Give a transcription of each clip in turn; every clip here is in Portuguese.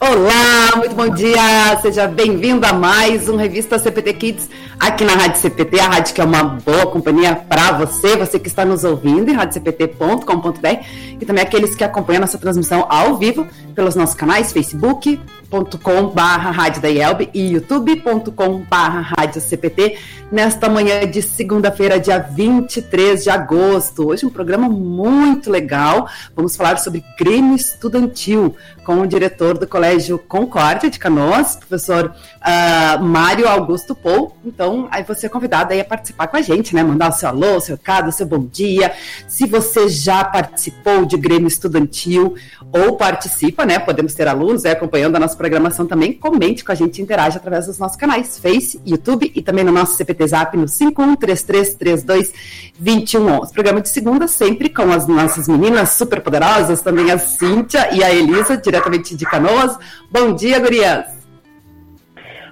Olá, muito bom dia, seja bem-vindo a mais um Revista CPT Kids aqui na Rádio CPT, a rádio que é uma boa companhia para você, você que está nos ouvindo em radiocpt.com.br e também aqueles que acompanham nossa transmissão ao vivo pelos nossos canais facebook.com barra Rádio da IELB e youtube.com barra Rádio CPT nesta manhã de segunda-feira, dia 23 de agosto. Hoje um programa muito legal, vamos falar sobre crime estudantil com o diretor do Colégio Concórdia de Canoas, professor uh, Mário Augusto Pou. Então, aí você é convidado aí a participar com a gente, né? Mandar o seu alô, seu recado, seu bom dia. Se você já participou de Grêmio Estudantil ou participa, né? Podemos ter alunos aí acompanhando a nossa programação também. Comente com a gente, interage através dos nossos canais, Face, YouTube e também no nosso CPT Zap no 5133322111. Programa de segunda sempre com as nossas meninas super poderosas, também a Cíntia e a Elisa, diretamente de Canoas. Bom dia, gurias!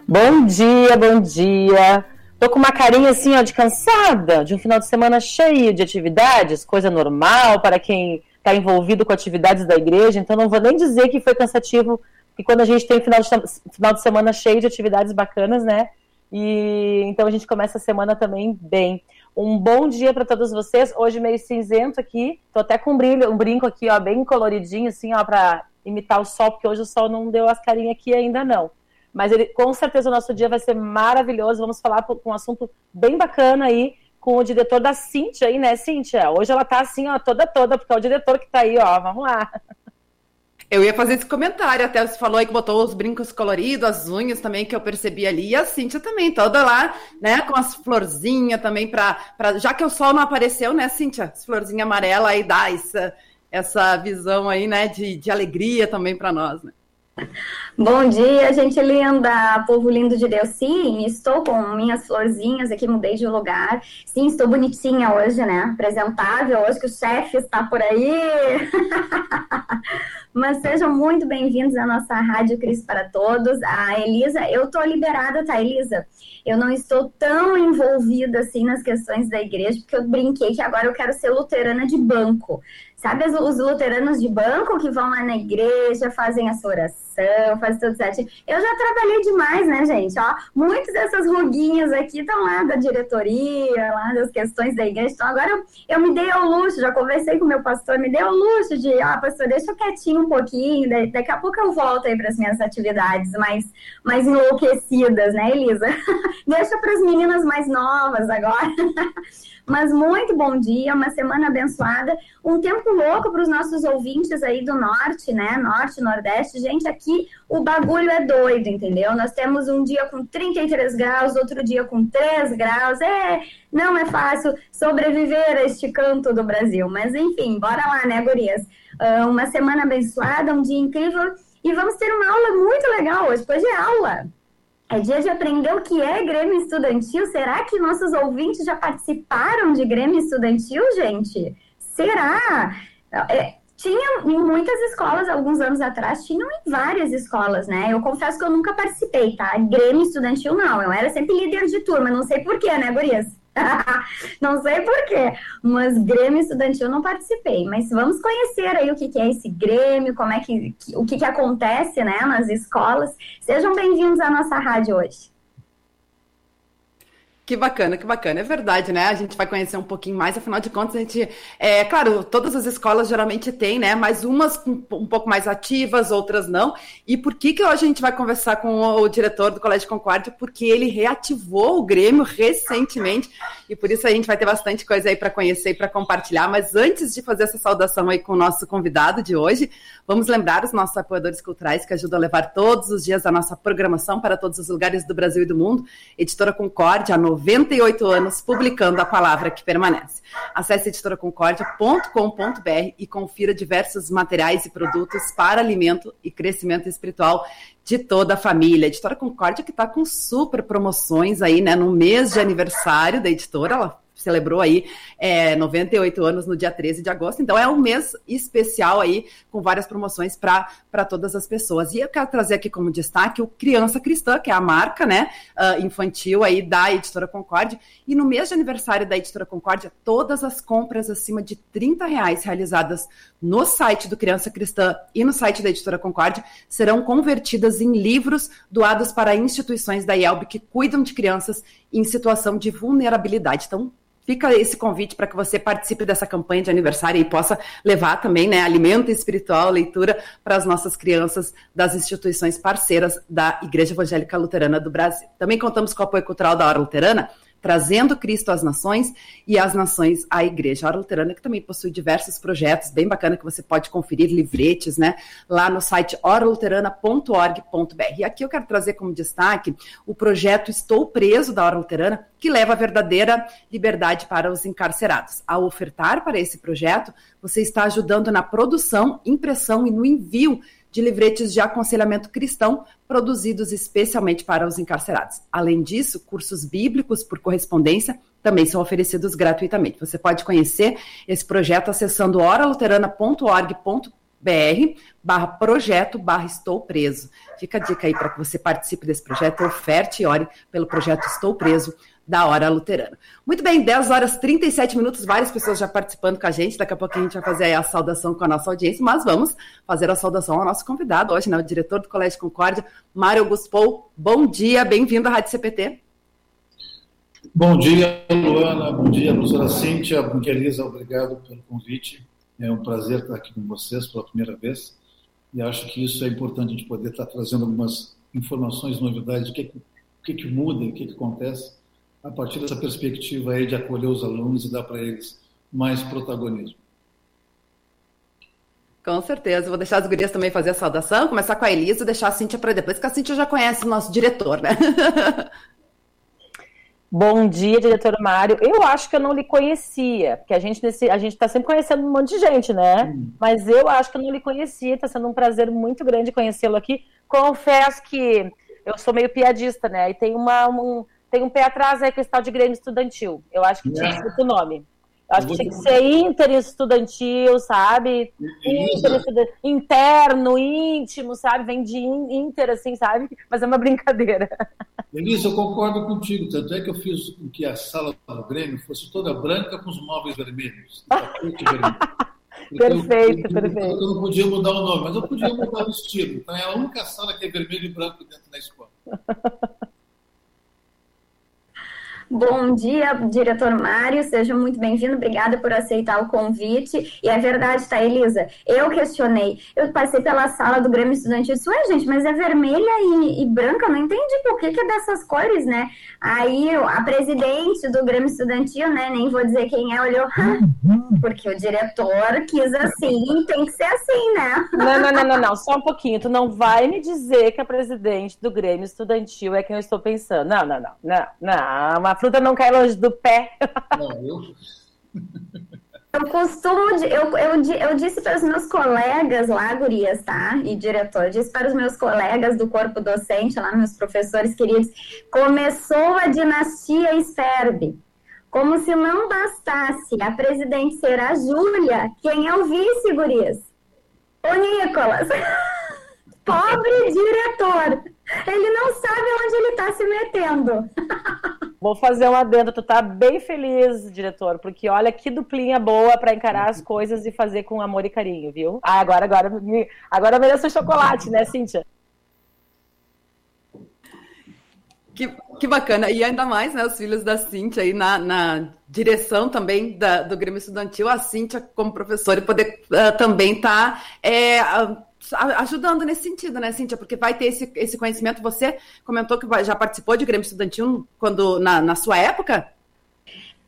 Bom dia, bom dia! Tô com uma carinha assim, ó, de cansada, de um final de semana cheio de atividades, coisa normal para quem está envolvido com atividades da igreja, então não vou nem dizer que foi cansativo, que quando a gente tem final de, final de semana cheio de atividades bacanas, né? E então a gente começa a semana também bem. Um bom dia para todos vocês. Hoje meio cinzento aqui, tô até com um brilho, um brinco aqui, ó, bem coloridinho assim, ó, para imitar o sol, porque hoje o sol não deu as carinhas aqui ainda não. Mas ele, com certeza o nosso dia vai ser maravilhoso. Vamos falar com um assunto bem bacana aí com o diretor da Cintia aí, né, Cintia? Hoje ela tá assim, ó, toda toda, porque é o diretor que tá aí, ó. Vamos lá. Eu ia fazer esse comentário, até você falou aí que botou os brincos coloridos, as unhas também, que eu percebi ali, e a Cíntia também, toda lá, né, com as florzinhas também, pra, pra, já que o sol não apareceu, né, Cíntia, as florzinhas amarelas aí dá essa, essa visão aí, né, de, de alegria também para nós, né. Bom dia, gente linda, povo lindo de Deus. Sim, estou com minhas florzinhas aqui, mudei de lugar. Sim, estou bonitinha hoje, né? Apresentável, hoje que o chefe está por aí. Mas sejam muito bem-vindos à nossa Rádio Cristo para Todos. A Elisa, eu estou liberada, tá, Elisa? Eu não estou tão envolvida assim nas questões da igreja, porque eu brinquei que agora eu quero ser luterana de banco. Sabe os luteranos de banco que vão lá na igreja, fazem a sua oração, fazem tudo certinho? Eu já trabalhei demais, né, gente? Ó, muitas dessas ruguinhas aqui estão lá da diretoria, lá das questões da igreja. Então, agora eu, eu me dei ao luxo, já conversei com meu pastor, me dei ao luxo de, ó, pastor, deixa eu quietinho um pouquinho, daqui a pouco eu volto aí para as minhas atividades mais, mais enlouquecidas, né, Elisa? deixa para as meninas mais novas agora. Mas muito bom dia, uma semana abençoada, um tempo louco para os nossos ouvintes aí do norte, né? Norte, Nordeste. Gente, aqui o bagulho é doido, entendeu? Nós temos um dia com 33 graus, outro dia com 3 graus. É, não é fácil sobreviver a este canto do Brasil. Mas enfim, bora lá, né, gurias? Uh, uma semana abençoada, um dia incrível. E vamos ter uma aula muito legal hoje. Hoje é aula. É dia de aprender o que é Grêmio Estudantil. Será que nossos ouvintes já participaram de Grêmio Estudantil, gente? Será? É, tinha em muitas escolas, alguns anos atrás, tinham em várias escolas, né? Eu confesso que eu nunca participei, tá? Grêmio Estudantil não, eu era sempre líder de turma, não sei porquê, né, Gurias? não sei porquê, mas Grêmio Estudantil não participei. Mas vamos conhecer aí o que, que é esse Grêmio, como é que, que o que, que acontece né, nas escolas. Sejam bem-vindos à nossa rádio hoje. Que bacana, que bacana. É verdade, né? A gente vai conhecer um pouquinho mais, afinal de contas, a gente. É, claro, todas as escolas geralmente têm, né? Mas umas um, um pouco mais ativas, outras não. E por que, que hoje a gente vai conversar com o, o diretor do Colégio Concórdia? Porque ele reativou o Grêmio recentemente. E por isso a gente vai ter bastante coisa aí para conhecer e para compartilhar. Mas antes de fazer essa saudação aí com o nosso convidado de hoje, vamos lembrar os nossos apoiadores culturais que ajudam a levar todos os dias a nossa programação para todos os lugares do Brasil e do mundo. Editora Concórdia, a 98 anos publicando a palavra que permanece. Acesse editoraconcordia.com.br e confira diversos materiais e produtos para alimento e crescimento espiritual de toda a família. A editora Concórdia que está com super promoções aí, né? No mês de aniversário da editora, ela celebrou aí é, 98 anos no dia 13 de agosto, então é um mês especial aí, com várias promoções para todas as pessoas. E eu quero trazer aqui como destaque o Criança Cristã, que é a marca né, uh, infantil aí da Editora Concórdia, e no mês de aniversário da Editora Concórdia, todas as compras acima de 30 reais realizadas no site do Criança Cristã e no site da Editora Concórdia serão convertidas em livros doados para instituições da IELB que cuidam de crianças em situação de vulnerabilidade. Então, fica esse convite para que você participe dessa campanha de aniversário e possa levar também né, alimento espiritual, leitura para as nossas crianças das instituições parceiras da Igreja Evangélica Luterana do Brasil. Também contamos com o apoio cultural da Hora Luterana, trazendo Cristo às nações e as nações à igreja. A Luterana que também possui diversos projetos bem bacana que você pode conferir, livretes, né, lá no site oraluterana.org.br. E aqui eu quero trazer como destaque o projeto Estou Preso da Hora Luterana, que leva a verdadeira liberdade para os encarcerados. Ao ofertar para esse projeto, você está ajudando na produção, impressão e no envio de livretes de aconselhamento cristão produzidos especialmente para os encarcerados. Além disso, cursos bíblicos por correspondência também são oferecidos gratuitamente. Você pode conhecer esse projeto acessando oraluterana.org.br barra projeto barra estou preso. Fica a dica aí para que você participe desse projeto, oferte e ore pelo projeto Estou Preso da Hora Luterana. Muito bem, 10 horas 37 minutos, várias pessoas já participando com a gente. Daqui a pouquinho a gente vai fazer a saudação com a nossa audiência, mas vamos fazer a saudação ao nosso convidado hoje, né, o diretor do Colégio Concórdia, Mário Augusto Pou. Bom dia, bem-vindo à Rádio CPT. Bom dia, Luana. Bom dia, professora Cíntia. Bom dia, Elisa. Obrigado pelo convite. É um prazer estar aqui com vocês pela primeira vez. E acho que isso é importante a gente poder estar trazendo algumas informações, novidades, o que, o que, que muda, o que, que acontece a partir dessa perspectiva aí de acolher os alunos e dar para eles mais protagonismo. Com certeza. Vou deixar as gurias também fazer a saudação, começar com a Elisa e deixar a Cíntia para depois, porque a Cíntia já conhece o nosso diretor, né? Bom dia, diretor Mário. Eu acho que eu não lhe conhecia, porque a gente nesse, a gente está sempre conhecendo um monte de gente, né? Hum. Mas eu acho que eu não lhe conhecia. Está sendo um prazer muito grande conhecê-lo aqui. Confesso que eu sou meio piadista, né? E tem uma, um, tem um pé atrás aí com esse tal de Grêmio Estudantil. Eu acho que tinha que ser o nome. Eu acho que tinha que ser inter estudantil, sabe? Inter, interno, íntimo, sabe? Vem de inter, assim, sabe? Mas é uma brincadeira. Elisa, eu concordo contigo. Tanto é que eu fiz com que a sala do Grêmio fosse toda branca com os móveis vermelhos. perfeito, eu, perfeito. Eu não podia mudar o nome, mas eu podia mudar o estilo. Então é a única sala que é vermelho e branco dentro da escola. Bom dia, diretor Mário, seja muito bem-vindo, obrigada por aceitar o convite. E é verdade, tá, Elisa? Eu questionei, eu passei pela sala do Grêmio Estudantil e disse, ué, gente, mas é vermelha e, e branca, não entendi por que, que é dessas cores, né? Aí a presidente do Grêmio Estudantil, né, nem vou dizer quem é, olhou, porque o diretor quis assim, tem que ser assim, né? Não, não, não, não, não, só um pouquinho, tu não vai me dizer que a presidente do Grêmio Estudantil é quem eu estou pensando. Não, não, não, não, não, fruta não cai longe do pé. Não, eu... Eu costumo, eu, eu, eu disse para os meus colegas lá, gurias, tá? E diretor, eu disse para os meus colegas do corpo docente lá, meus professores queridos, começou a dinastia Sperbe. Como se não bastasse a presidente ser a Júlia, quem é o vice, gurias? O Nicolas. Pobre diretor. Ele não sabe onde ele está se metendo. Vou fazer um adendo, tu tá bem feliz, diretor, porque olha que duplinha boa para encarar as coisas e fazer com amor e carinho, viu? Ah, agora, agora, agora mereço chocolate, né, Cíntia? Que, que bacana. E ainda mais, né, os filhos da Cíntia aí na, na direção também da, do Grêmio Estudantil, a Cíntia como professora e poder uh, também tá, é, uh, ajudando nesse sentido, né, Cíntia? Porque vai ter esse, esse conhecimento. Você comentou que já participou de Grêmio Estudantil quando, na, na sua época?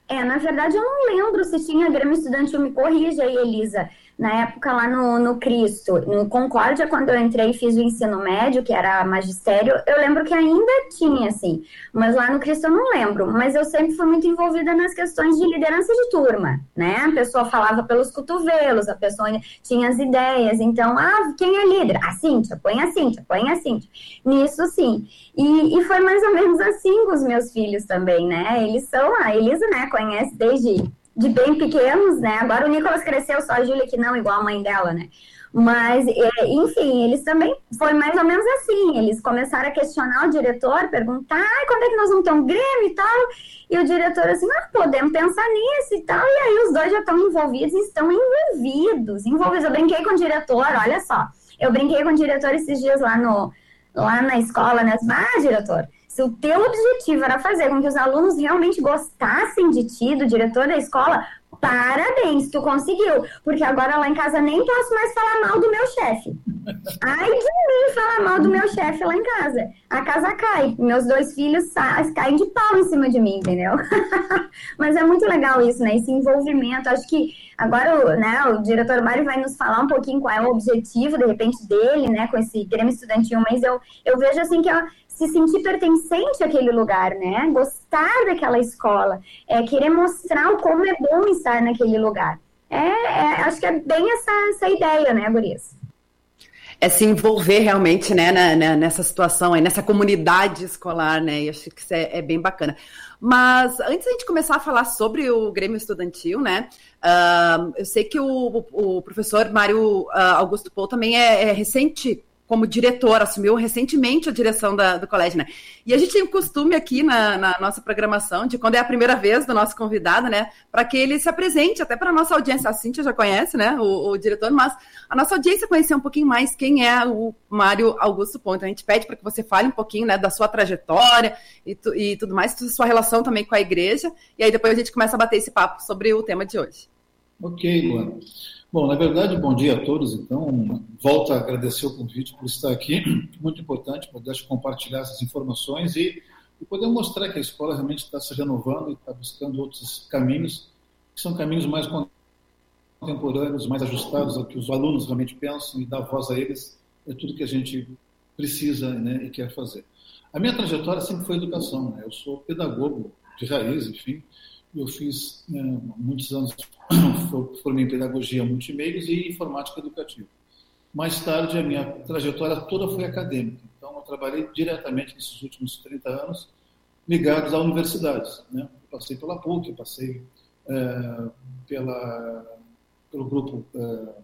É, na verdade eu não lembro se tinha Grêmio Estudantil, me corrija aí, Elisa. Na época lá no, no Cristo, no Concórdia, quando eu entrei e fiz o ensino médio, que era magistério, eu lembro que ainda tinha, assim, mas lá no Cristo eu não lembro, mas eu sempre fui muito envolvida nas questões de liderança de turma, né? A pessoa falava pelos cotovelos, a pessoa tinha as ideias, então, ah, quem é líder? A Cíntia, põe a Cíntia, põe a Cíntia. Nisso, sim. E, e foi mais ou menos assim com os meus filhos também, né? Eles são, a Elisa, né, conhece desde de bem pequenos, né? Agora o Nicolas cresceu, só a Júlia que não, igual a mãe dela, né? Mas, é, enfim, eles também foi mais ou menos assim. Eles começaram a questionar o diretor, perguntar ah, quando é que nós vamos ter um Grêmio e tal. E o diretor assim, ah, podemos pensar nisso e tal. E aí os dois já estão envolvidos e estão envolvidos. Envolvidos. Eu brinquei com o diretor, olha só. Eu brinquei com o diretor esses dias lá, no, lá na escola, né? Ah, diretor, se o teu objetivo era fazer com que os alunos realmente gostassem de ti, do diretor da escola, parabéns, tu conseguiu. Porque agora lá em casa nem posso mais falar mal do meu chefe. Ai de mim falar mal do meu chefe lá em casa. A casa cai. Meus dois filhos caem de pau em cima de mim, entendeu? Mas é muito legal isso, né? Esse envolvimento. Acho que agora né, o diretor Mário vai nos falar um pouquinho qual é o objetivo, de repente, dele, né, com esse Grêmio Estudantil. Mas eu, eu vejo assim que é se sentir pertencente àquele lugar, né? Gostar daquela escola, é, querer mostrar como é bom estar naquele lugar. É, é, acho que é bem essa, essa ideia, né, Gurias? É se envolver realmente, né, na, nessa situação aí, nessa comunidade escolar, né? E acho que isso é, é, bem bacana. Mas antes da gente começar a falar sobre o Grêmio Estudantil, né? Uh, eu sei que o, o professor Mário uh, Augusto Pou também é, é recente como diretor, assumiu recentemente a direção da, do colégio, né? E a gente tem o costume aqui na, na, nossa programação, de quando é a primeira vez do nosso convidado, né? Para que ele se apresente, até para a nossa audiência. A Cíntia já conhece, né? O, o, diretor, mas a nossa audiência conhecer um pouquinho mais quem é o Mário Augusto Ponto. A gente pede para que você fale um pouquinho né, da sua trajetória e, tu, e tudo mais, sua relação também com a igreja. E aí depois a gente começa a bater esse papo sobre o tema de hoje. Ok, Luana. Bom, na verdade, bom dia a todos. Então, volto a agradecer o convite por estar aqui. Muito importante poder compartilhar essas informações e, e poder mostrar que a escola realmente está se renovando e está buscando outros caminhos, que são caminhos mais contemporâneos, mais ajustados ao que os alunos realmente pensam e dar voz a eles é tudo que a gente precisa né, e quer fazer. A minha trajetória sempre foi educação. Né? Eu sou pedagogo de raiz, enfim. Eu fiz né, muitos anos formei em pedagogia multimeios e informática educativa. Mais tarde, a minha trajetória toda foi acadêmica. Então, eu trabalhei diretamente nesses últimos 30 anos ligados a universidades. Né? Passei pela PUC, passei é, pela, pelo grupo é,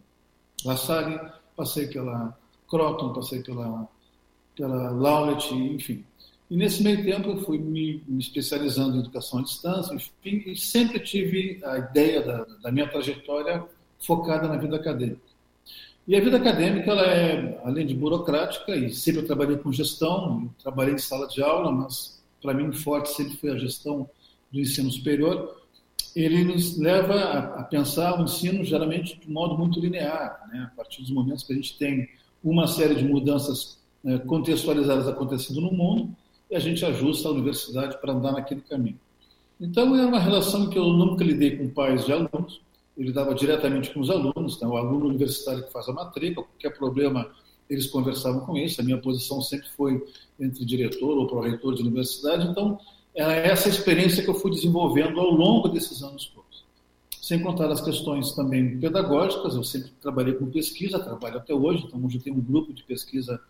La Salle, passei pela Croton, passei pela, pela Laureate, enfim. E nesse meio tempo eu fui me, me especializando em educação à distância, enfim, e sempre tive a ideia da, da, minha trajetória focada na vida acadêmica. E a vida acadêmica, ela é, além de burocrática, e sempre eu trabalhei com gestão, trabalhei em sala de aula, mas para mim forte sempre foi a gestão do ensino superior, ele nos leva a, a pensar o ensino geralmente de modo muito linear, né? a partir dos momentos que a gente tem uma série de mudanças né, contextualizadas acontecendo no mundo, e a gente ajusta a universidade para andar naquele caminho. Então, é uma relação que eu nunca lidei com pais de alunos, eu lidava diretamente com os alunos, né? o aluno universitário que faz a matrícula, qualquer problema, eles conversavam com isso, a minha posição sempre foi entre diretor ou pró-reitor de universidade, então, é essa experiência que eu fui desenvolvendo ao longo desses anos todos. Sem contar as questões também pedagógicas, eu sempre trabalhei com pesquisa, trabalho até hoje, então hoje eu tenho um grupo de pesquisa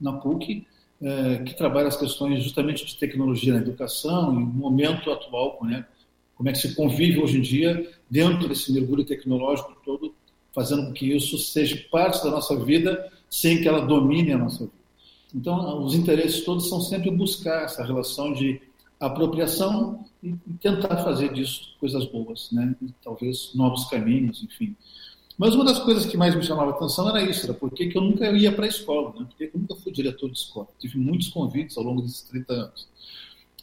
na PUC, é, que trabalha as questões justamente de tecnologia na educação e momento atual, né, como é que se convive hoje em dia dentro desse mergulho tecnológico todo, fazendo com que isso seja parte da nossa vida sem que ela domine a nossa vida. Então, os interesses todos são sempre buscar essa relação de apropriação e tentar fazer disso coisas boas, né? Talvez novos caminhos, enfim. Mas uma das coisas que mais me chamava atenção era isso, era porque eu nunca ia para a escola, né? porque eu nunca fui diretor de escola. Tive muitos convites ao longo desses 30 anos.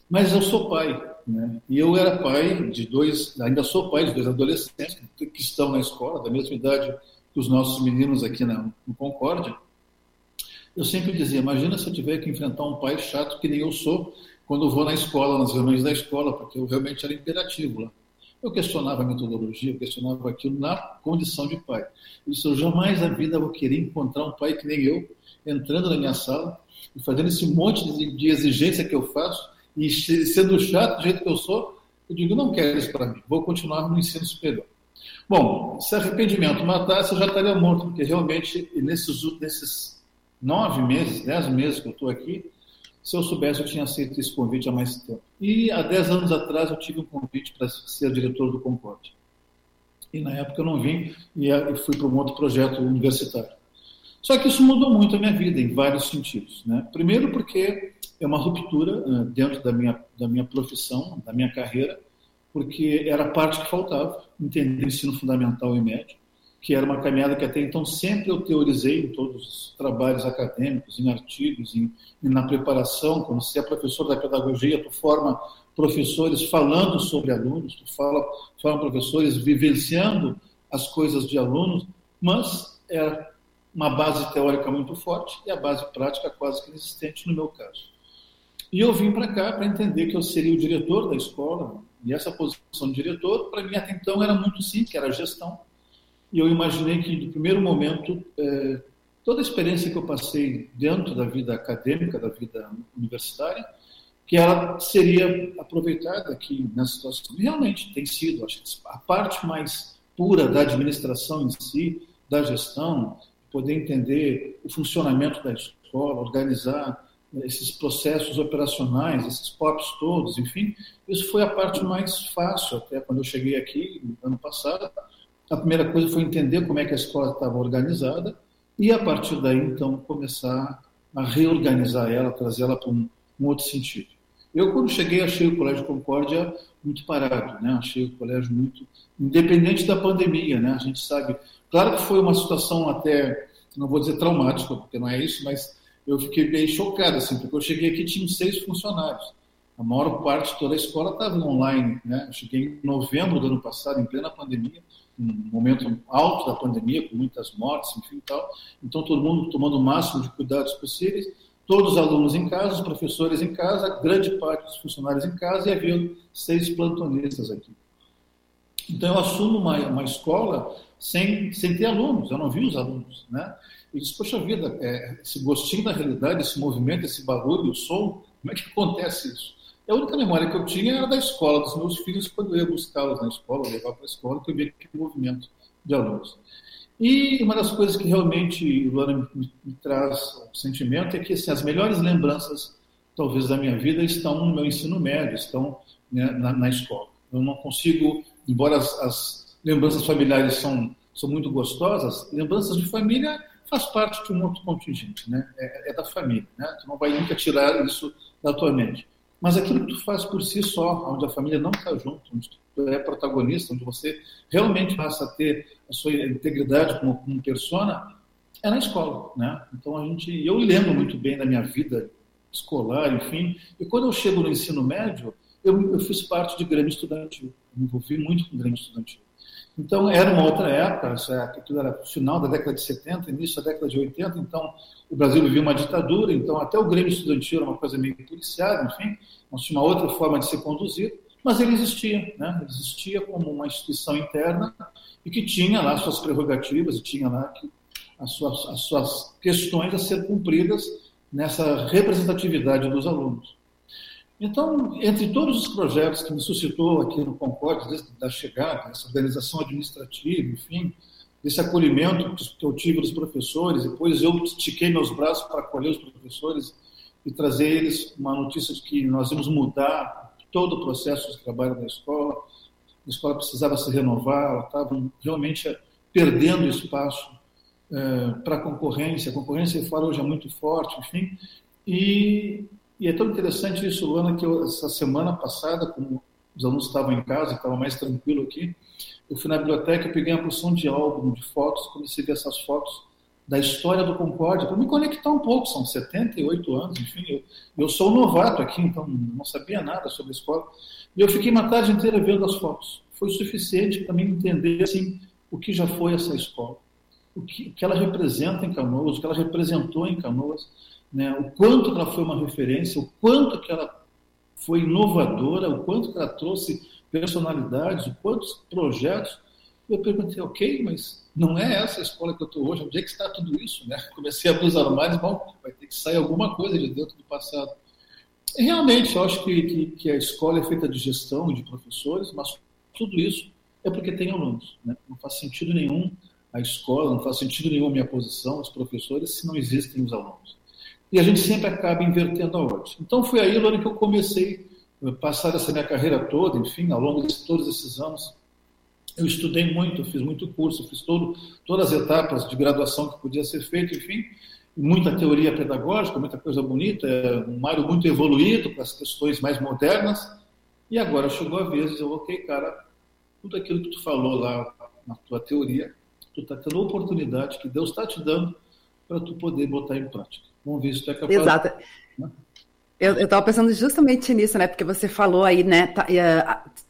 Mas eu sou pai, né? e eu era pai de dois, ainda sou pai de dois adolescentes que estão na escola, da mesma idade que os nossos meninos aqui na, no Concórdia. Eu sempre dizia, imagina se eu tiver que enfrentar um pai chato que nem eu sou quando eu vou na escola, nas reuniões da escola, porque eu realmente era imperativo lá. Eu questionava a metodologia, eu questionava aquilo na condição de pai. Isso eu jamais na vida vou querer encontrar um pai que nem eu, entrando na minha sala e fazendo esse monte de exigência que eu faço e sendo chato do jeito que eu sou, eu digo, não quero isso para mim, vou continuar no ensino superior. Bom, se arrependimento matasse, eu já estaria morto, porque realmente, nesses, nesses nove meses, dez meses que eu estou aqui, se eu soubesse, eu tinha aceito esse convite há mais tempo. E há dez anos atrás, eu tive um convite para ser diretor do Concorde. E na época eu não vim e fui para um outro projeto universitário. Só que isso mudou muito a minha vida, em vários sentidos. Né? Primeiro, porque é uma ruptura uh, dentro da minha, da minha profissão, da minha carreira, porque era a parte que faltava, entender ensino fundamental e médio, que era uma caminhada que até então sempre eu teorizei em todos os trabalhos acadêmicos, em artigos, em, na preparação, quando você é professor da pedagogia, tu forma professores falando sobre alunos, tu fala, forma professores vivenciando as coisas de alunos, mas é uma base teórica muito forte e a base prática quase que inexistente no meu caso. E eu vim para cá para entender que eu seria o diretor da escola, e essa posição de diretor, para mim até então era muito simples, era gestão. E eu imaginei que, no primeiro momento, eh, toda a experiência que eu passei dentro da vida acadêmica, da vida universitária, que ela seria aproveitada aqui nessa situação. Realmente tem sido, acho que a parte mais pura da administração em si, da gestão, poder entender o funcionamento da escola, organizar esses processos operacionais, esses POPs todos, enfim, isso foi a parte mais fácil até quando eu cheguei aqui no ano passado. A primeira coisa foi entender como é que a escola estava organizada e a partir daí então começar a reorganizar ela, trazê-la para um, um, outro sentido. Eu quando cheguei achei o Colégio Concórdia muito parado, né? Achei o colégio muito independente da pandemia, né? A gente sabe, claro que foi uma situação até não vou dizer traumática, porque não é isso, mas eu fiquei bem chocado, assim, porque eu cheguei aqui tinha seis funcionários. A maior parte toda a escola estava online. Né? Eu cheguei em novembro do ano passado, em plena pandemia, um momento alto da pandemia, com muitas mortes, enfim tal. Então, todo mundo tomando o máximo de cuidados possíveis, todos os alunos em casa, os professores em casa, grande parte dos funcionários em casa, e havia seis plantonistas aqui. Então, eu assumo uma, uma escola sem, sem ter alunos, eu não vi os alunos. Né? E disse, poxa vida, é, esse gostinho da realidade, esse movimento, esse barulho, o som, como é que acontece isso? A única memória que eu tinha era da escola, dos meus filhos, quando eu ia buscá-los na escola, levar para a escola, que eu via aquele movimento de alunos. E uma das coisas que realmente, Luana, me, me traz um sentimento é que assim, as melhores lembranças, talvez, da minha vida estão no meu ensino médio, estão né, na, na, escola. Eu não consigo, embora as, as lembranças familiares são, são muito gostosas, lembranças de família faz parte de um outro contingente, né? É, é, da família, né? Tu não vai nunca tirar isso da tua mente. Mas aquilo que tu faz por si só, onde a família não está junto, onde tu é protagonista, onde você realmente passa a ter a sua integridade como, como persona, é na escola, né? Então a gente, eu lembro muito bem da minha vida escolar, enfim, e quando eu chego no ensino médio, eu, eu fiz parte de grêmio estudantil, me envolvi muito com grêmio estudantil. Então, era uma outra época, é, aquilo era final da década de 70, início da década de 80, então o Brasil vivia uma ditadura, então até o Grêmio Estudantil era uma coisa meio policiada, enfim, nós tinha uma outra forma de ser conduzido, mas ele existia, né? ele existia como uma instituição interna e que tinha lá suas prerrogativas, e tinha lá as, suas, as suas questões a ser cumpridas nessa representatividade dos alunos. Então, entre todos os projetos que me suscitou aqui no Concorde, desde a chegada, essa organização administrativa, enfim, desse acolhimento que eu tive dos professores, depois eu estiquei meus braços para acolher os professores e trazer eles uma notícia de que nós íamos mudar todo o processo de trabalho da escola. A escola precisava se renovar, ela estava realmente perdendo espaço é, para a concorrência. A concorrência fora hoje é muito forte, enfim. E e é tão interessante isso, Luana, que eu, essa semana passada, como os alunos estavam em casa, estava mais tranquilo aqui, eu fui na biblioteca, peguei uma porção de álbum, de fotos, comecei a ver essas fotos da história do Concórdia, para me conectar um pouco, são 78 anos, enfim, eu, eu sou um novato aqui, então não sabia nada sobre a escola, e eu fiquei uma tarde inteira vendo as fotos. Foi suficiente para mim entender, assim, o que já foi essa escola, o que, o que ela representa em Canoas, o que ela representou em Canoas, né, o quanto ela foi uma referência, o quanto que ela foi inovadora, o quanto que ela trouxe personalidades, o quantos projetos. Eu perguntei, ok, mas não é essa a escola que eu estou hoje, onde é que está tudo isso? Né? Comecei a abrir os armários, bom, vai ter que sair alguma coisa de dentro do passado. Realmente, eu acho que, que, que, a escola é feita de gestão e de professores, mas tudo isso é porque tem alunos. Né? Não faz sentido nenhum a escola, não faz sentido nenhum a minha posição, os professores, se não existem os alunos. E a gente sempre acaba invertendo a ordem. Então foi aí, Lore, que eu comecei a passar essa minha carreira toda, enfim, ao longo de todos esses anos, eu estudei muito, fiz muito curso, fiz todo, todas as etapas de graduação que podia ser feito, enfim, muita teoria pedagógica, muita coisa bonita, é um Mário muito evoluído para as questões mais modernas. E agora chegou a vez dizer, ok, cara, tudo aquilo que tu falou lá na tua teoria, tu está tendo a oportunidade que Deus está te dando para tu poder botar em prática. Vamos ver se tu é capaz. Exato. Eu estava pensando justamente nisso, né? Porque você falou aí, né? Tá,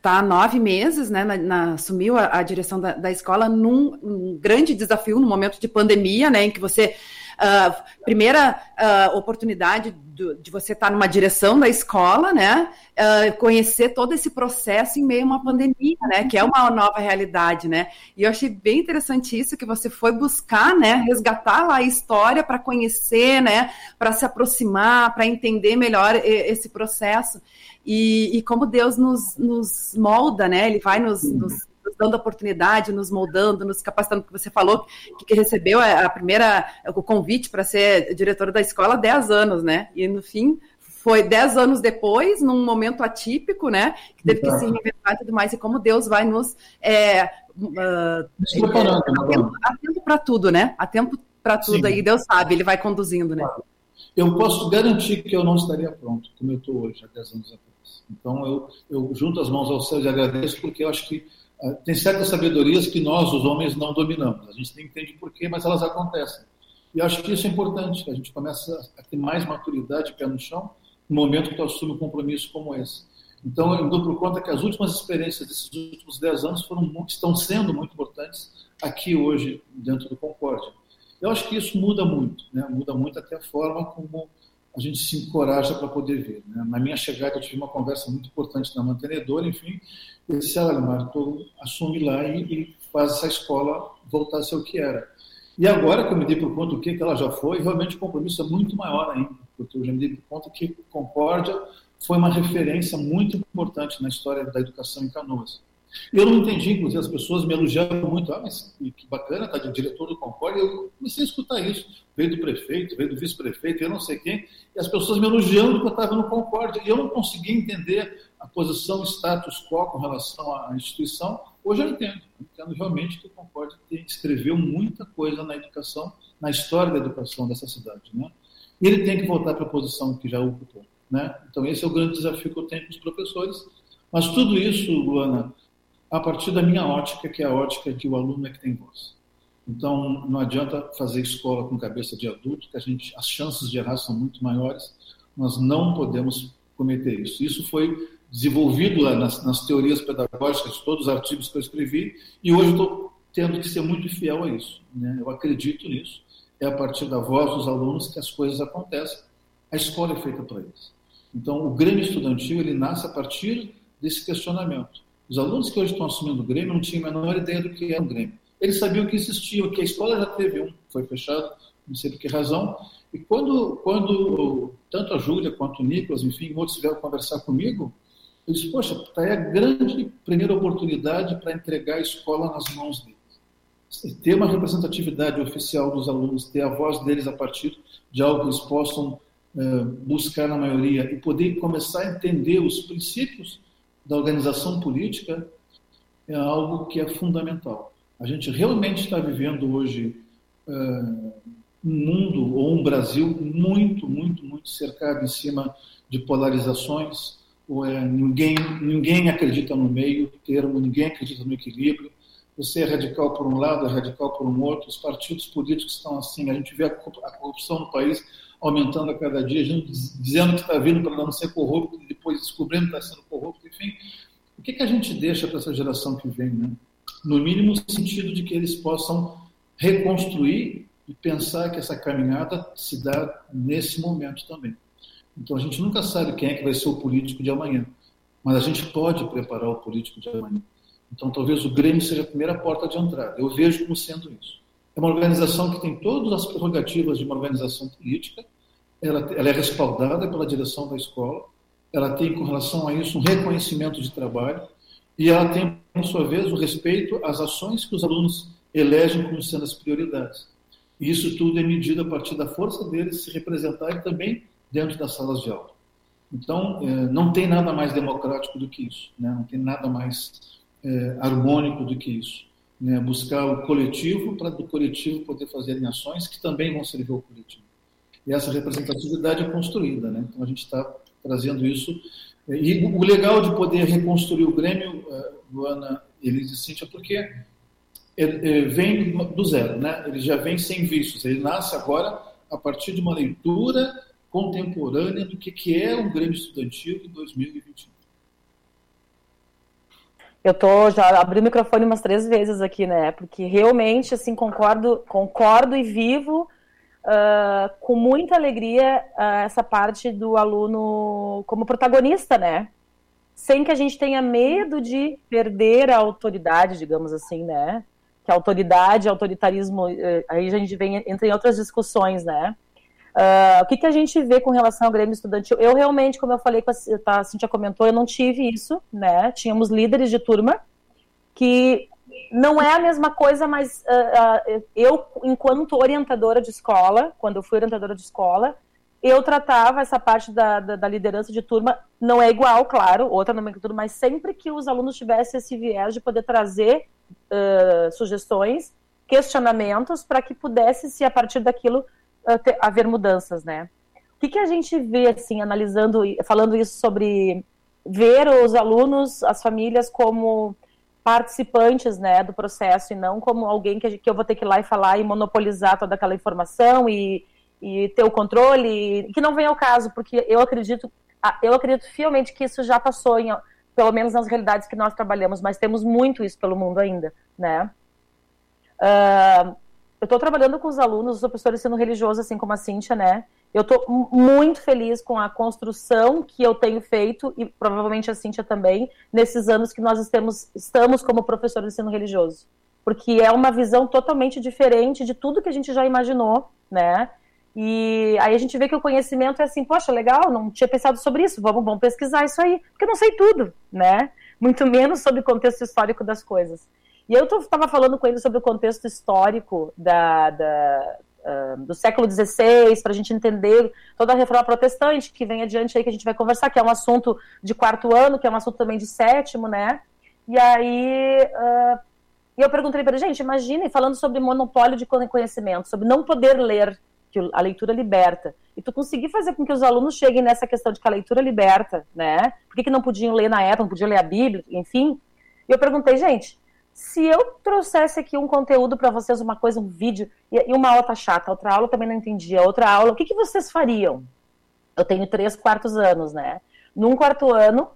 tá há nove meses, né? Na, na assumiu a, a direção da, da escola num um grande desafio, no momento de pandemia, né? Em que você Uh, primeira uh, oportunidade do, de você estar numa direção da escola, né? Uh, conhecer todo esse processo em meio a uma pandemia, né? Que é uma nova realidade, né? E eu achei bem interessante isso que você foi buscar, né? Resgatar lá a história para conhecer, né? Para se aproximar, para entender melhor esse processo. E, e como Deus nos, nos, molda, né? Ele vai nos, nos nos dando oportunidade, nos moldando, nos capacitando, que você falou que, que recebeu a, primeira, o convite para ser diretora da escola há 10 anos, né? E no fim foi 10 anos depois, num momento atípico, né? Que teve que se reinventar e tudo mais, e como Deus vai nos. É, uh, atento, atento para tudo, né? Atento para tudo Sim. aí, Deus sabe, ele vai conduzindo, né? Eu posso garantir que eu não estaria pronto, como eu estou hoje, há 10 anos atrás. Então, eu, eu junto as mãos ao céu e agradeço, porque eu acho que tem certas sabedorias que nós, os homens, não dominamos. A gente nem entende por quê, mas elas acontecem. E acho que isso é importante, a gente começa a ter mais maturidade, pé no chão, no momento que tu assume um compromisso como esse. Então, eu dou por conta que as últimas experiências desses últimos dez anos foram, estão sendo muito importantes aqui hoje, dentro do Concórdia. Eu acho que isso muda muito, né? muda muito até a forma como a gente se encoraja para poder ver. Né? Na minha chegada, eu tive uma conversa muito importante na mantenedora, enfim, eu disse, olha, Marto, assume lá e, e, faz essa escola voltar a ser o que era. E agora que eu me dei por conta do que, que ela já foi, realmente o compromisso é muito maior ainda, porque eu já me dei por conta que Concórdia foi uma referência muito importante na história da educação em Canoas. Eu não entendi, inclusive, as pessoas me elogiavam muito. Ah, mas que bacana, tá de diretor do Concórdia. Eu comecei a escutar isso. Veio do prefeito, veio do vice-prefeito, eu não sei quem. E as pessoas me elogiando que eu estava no Concórdia. E eu não conseguia entender a posição, status quo com relação à instituição. Hoje eu entendo. Eu entendo realmente que o Concórdia escreveu muita coisa na educação, na história da educação dessa cidade. Né? E ele tem que voltar para a posição que já ocupou. Né? Então, esse é o grande desafio que eu tenho com os professores. Mas tudo isso, Luana, a partir da minha ótica, que é a ótica de o aluno é que tem voz. Então, não adianta fazer escola com cabeça de adulto, que a gente, as chances de errar são muito maiores. Nós não podemos cometer isso. Isso foi desenvolvido lá nas, nas teorias pedagógicas de todos os artigos que eu escrevi, e hoje estou tendo que ser muito fiel a isso. Né? Eu acredito nisso. É a partir da voz dos alunos que as coisas acontecem. A escola é feita para eles. Então, o Grêmio Estudantil ele nasce a partir desse questionamento. Os alunos que hoje estão assumindo o Grêmio não tinham a menor ideia do que era um Grêmio. Eles sabiam que existia, que a escola já teve um, foi fechado, não sei por que razão. E quando, quando tanto a Júlia quanto o Nicolas, enfim, outros vieram conversar comigo, eu disse, poxa, está aí a grande primeira oportunidade para entregar a escola nas mãos deles. Ter uma representatividade oficial dos alunos, ter a voz deles a partir de algo que eles possam uh, buscar na maioria e poder começar a entender os princípios da organização política é algo que é fundamental. A gente realmente está vivendo hoje uh, um mundo ou um Brasil muito, muito, muito cercado em cima de polarizações. Ou é, ninguém, ninguém acredita no meio termo, ninguém acredita no equilíbrio. Você é radical por um lado, é radical por um outro. Os partidos políticos estão assim. A gente vê a corrupção no país aumentando a cada dia, dizendo que está vindo para não ser corrupto, e depois descobrindo que está sendo corrupto, enfim. O que, que a gente deixa para essa geração que vem? Né? No mínimo, sentido de que eles possam reconstruir e pensar que essa caminhada se dá nesse momento também. Então a gente nunca sabe quem é que vai ser o político de amanhã, mas a gente pode preparar o político de amanhã. Então talvez o Grêmio seja a primeira porta de entrada. Eu vejo como sendo isso. É uma organização que tem todas as prerrogativas de uma organização política, ela, ela é respaldada pela direção da escola, ela tem com relação a isso um reconhecimento de trabalho e ela tem, por sua vez, o respeito às ações que os alunos elegem como sendo as prioridades. E isso tudo é medido a partir da força deles se representarem também dentro das salas de aula. Então, é, não tem nada mais democrático do que isso, né? não tem nada mais é, harmônico do que isso. Né? Buscar o coletivo para do coletivo poder fazer ações que também vão servir ao coletivo. E essa representatividade é construída. Né? Então, a gente está trazendo isso. E o legal de poder reconstruir o Grêmio, é, Luana, Elise e Cíntia, porque ele vem do zero, né? ele já vem sem vícios, ele nasce agora a partir de uma leitura contemporânea do que, que é um Grêmio Estudantil em 2021. Eu tô já abri o microfone umas três vezes aqui, né? Porque realmente assim concordo, concordo e vivo uh, com muita alegria uh, essa parte do aluno como protagonista, né? Sem que a gente tenha medo de perder a autoridade, digamos assim, né? que a autoridade, autoritarismo, eh, aí a gente vem, entra em outras discussões, né? Uh, o que, que a gente vê com relação ao Grêmio Estudantil? Eu realmente, como eu falei, com a, tá, a Cintia comentou, eu não tive isso, né? Tínhamos líderes de turma que não é a mesma coisa, mas uh, uh, eu, enquanto orientadora de escola, quando eu fui orientadora de escola, eu tratava essa parte da, da, da liderança de turma, não é igual, claro, outra nomenclatura, mas sempre que os alunos tivessem esse viés de poder trazer uh, sugestões, questionamentos, para que pudesse, se a partir daquilo, ter, haver mudanças, né? O que, que a gente vê, assim, analisando, falando isso sobre ver os alunos, as famílias como participantes, né, do processo e não como alguém que, que eu vou ter que ir lá e falar e monopolizar toda aquela informação e, e ter o controle, que não vem ao caso, porque eu acredito, eu acredito fielmente que isso já passou em, pelo menos nas realidades que nós trabalhamos, mas temos muito isso pelo mundo ainda, né? Uh, eu estou trabalhando com os alunos, os professores sendo religioso, assim como a Cíntia, né? Eu estou muito feliz com a construção que eu tenho feito, e provavelmente a Cíntia também, nesses anos que nós estamos, estamos como professores de ensino religioso. Porque é uma visão totalmente diferente de tudo que a gente já imaginou, né? E aí a gente vê que o conhecimento é assim, poxa, legal, não tinha pensado sobre isso, vamos, vamos pesquisar isso aí, porque eu não sei tudo, né? Muito menos sobre o contexto histórico das coisas. E eu estava falando com ele sobre o contexto histórico da, da do século XVI, para a gente entender toda a reforma protestante que vem adiante aí, que a gente vai conversar, que é um assunto de quarto ano, que é um assunto também de sétimo, né? E aí uh, eu perguntei para ele, gente, imagine falando sobre monopólio de conhecimento, sobre não poder ler que a leitura liberta. E tu conseguir fazer com que os alunos cheguem nessa questão de que a leitura liberta, né? Por que, que não podiam ler na época, não podiam ler a Bíblia, enfim. E eu perguntei, gente, se eu trouxesse aqui um conteúdo para vocês, uma coisa, um vídeo, e, uma aula tá chata, outra aula também não entendia, outra aula, o que, que vocês fariam? Eu tenho três quartos anos, né? Num quarto ano,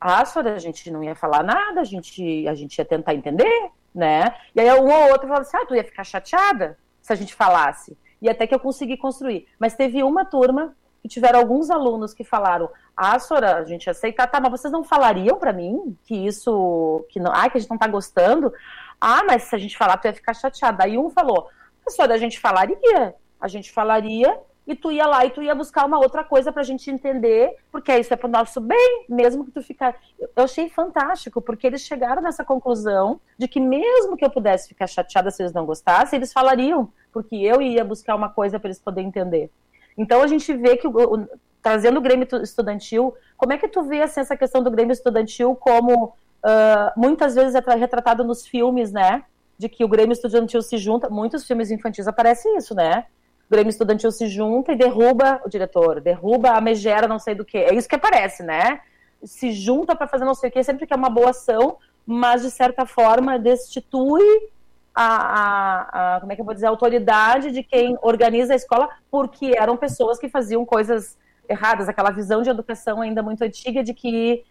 ah, senhora, a gente não ia falar nada, a gente, a gente ia tentar entender, né? E aí um ou outro falava assim, ah, tu ia ficar chateada se a gente falasse e até que eu consegui construir. Mas teve uma turma que tiveram alguns alunos que falaram: "Ah, Sora, a gente aceita, tá, mas vocês não falariam para mim que isso que não, ah, que a gente não tá gostando? Ah, mas se a gente falar, tu ia ficar chateada". Aí um falou: "A Sora, a gente falaria. A gente falaria e tu ia lá e tu ia buscar uma outra coisa para a gente entender, porque isso é para o nosso bem, mesmo que tu ficar. Eu achei fantástico, porque eles chegaram nessa conclusão de que mesmo que eu pudesse ficar chateada se eles não gostassem, eles falariam, porque eu ia buscar uma coisa para eles poderem entender. Então a gente vê que, o, trazendo o Grêmio estudantil, como é que tu vê assim, essa questão do Grêmio estudantil como uh, muitas vezes é retratado nos filmes, né? De que o Grêmio estudantil se junta, muitos filmes infantis aparece isso, né? o Grêmio Estudantil se junta e derruba o diretor, derruba a megera não sei do que. É isso que aparece, né? Se junta para fazer não sei o que, sempre que é uma boa ação, mas de certa forma destitui a, a, a, como é que eu vou dizer, a autoridade de quem organiza a escola, porque eram pessoas que faziam coisas erradas, aquela visão de educação ainda muito antiga de que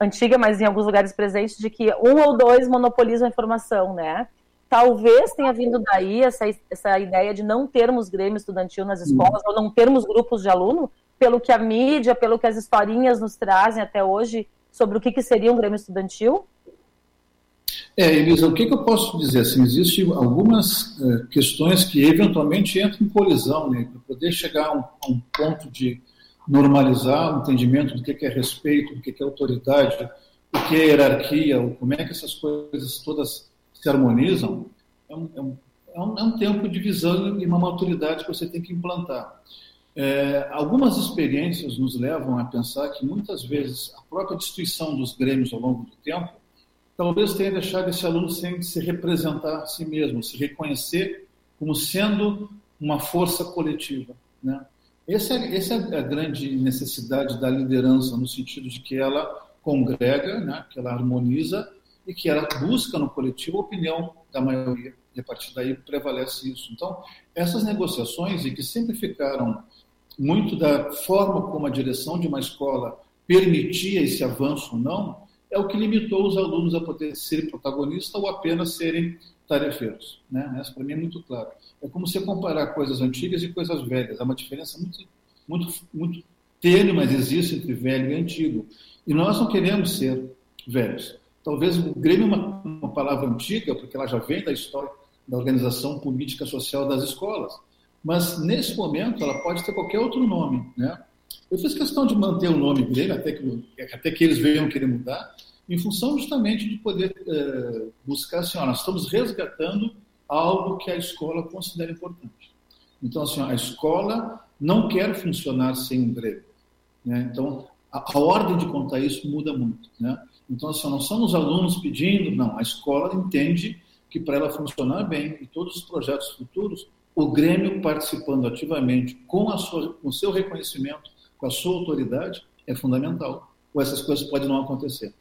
antiga, mas em alguns lugares presentes, de que um ou dois monopolizam a informação, né? Talvez tenha vindo daí essa, essa ideia de não termos grêmio estudantil nas escolas, ou não termos grupos de aluno, pelo que a mídia, pelo que as historinhas nos trazem até hoje sobre o que, que seria um Grêmio Estudantil? É, Elisa, o que, que eu posso dizer? Assim, Existem algumas uh, questões que eventualmente entram em colisão, né, para poder chegar a um, a um, ponto de normalizar o entendimento do que, que é respeito, do que, que é autoridade, o que é hierarquia, como é que essas coisas todas se harmonizam, é um, é um, é um, é um tempo de visão e uma maturidade que você tem que implantar. É, algumas experiências nos levam a pensar que muitas vezes a própria destruição dos grêmios ao longo do tempo talvez tenha deixado esse aluno sem se representar a si mesmo, se reconhecer como sendo uma força coletiva. Né? Essa é, essa é a grande necessidade da liderança, no sentido de que ela congrega, né? que ela harmoniza e que ela busca no coletivo a opinião da maioria. E a partir daí prevalece isso. Então, essas negociações, e que sempre ficaram muito da forma como a direção de uma escola permitia esse avanço ou não, é o que limitou os alunos a poder serem protagonistas ou apenas serem tarefeiros. Né? Essa para mim é muito claro. É como você comparar coisas antigas e coisas velhas. Há uma diferença muito, muito, muito tênue, mas existe entre velho e antigo. E nós não queremos ser velhos. Talvez o Grêmio é uma, uma palavra antiga, porque ela já vem da história da organização política social das escolas. Mas, nesse momento, ela pode ter qualquer outro nome. Né? Eu fiz questão de manter o nome dele, até que, até que eles venham querer mudar, em função justamente de poder é, buscar assim, ó, nós estamos resgatando algo que a escola considera importante. Então, assim, ó, a escola não quer funcionar sem grego. Né? Então, a, a, ordem de contar isso muda muito. Né? Então, assim, não são os alunos pedindo, não. A escola entende que para ela funcionar bem e todos os projetos futuros, o Grêmio participando ativamente com, a sua, com o seu reconhecimento com a sua autoridade é fundamental, ou essas coisas podem não acontecer.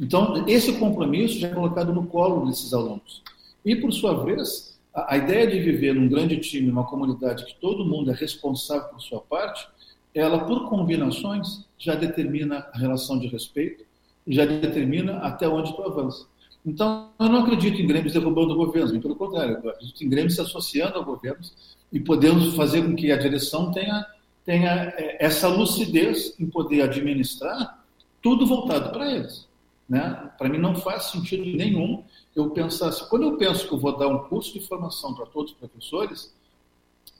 Então, esse compromisso já é colocado no colo desses alunos. E, por sua vez, a, a ideia de viver num grande time, numa comunidade que todo mundo é responsável por sua parte, ela, por combinações, já determina a relação de respeito já determina até onde tu avança. Então, eu não acredito em Grêmios derrubando governos, pelo contrário, eu acredito em Grêmios se associando a governos e podendo fazer com que a direção tenha tenha é, essa lucidez em poder administrar tudo voltado para eles. Né? Para mim não faz sentido nenhum eu pensar assim, quando eu penso que eu vou dar um curso de formação para todos os professores,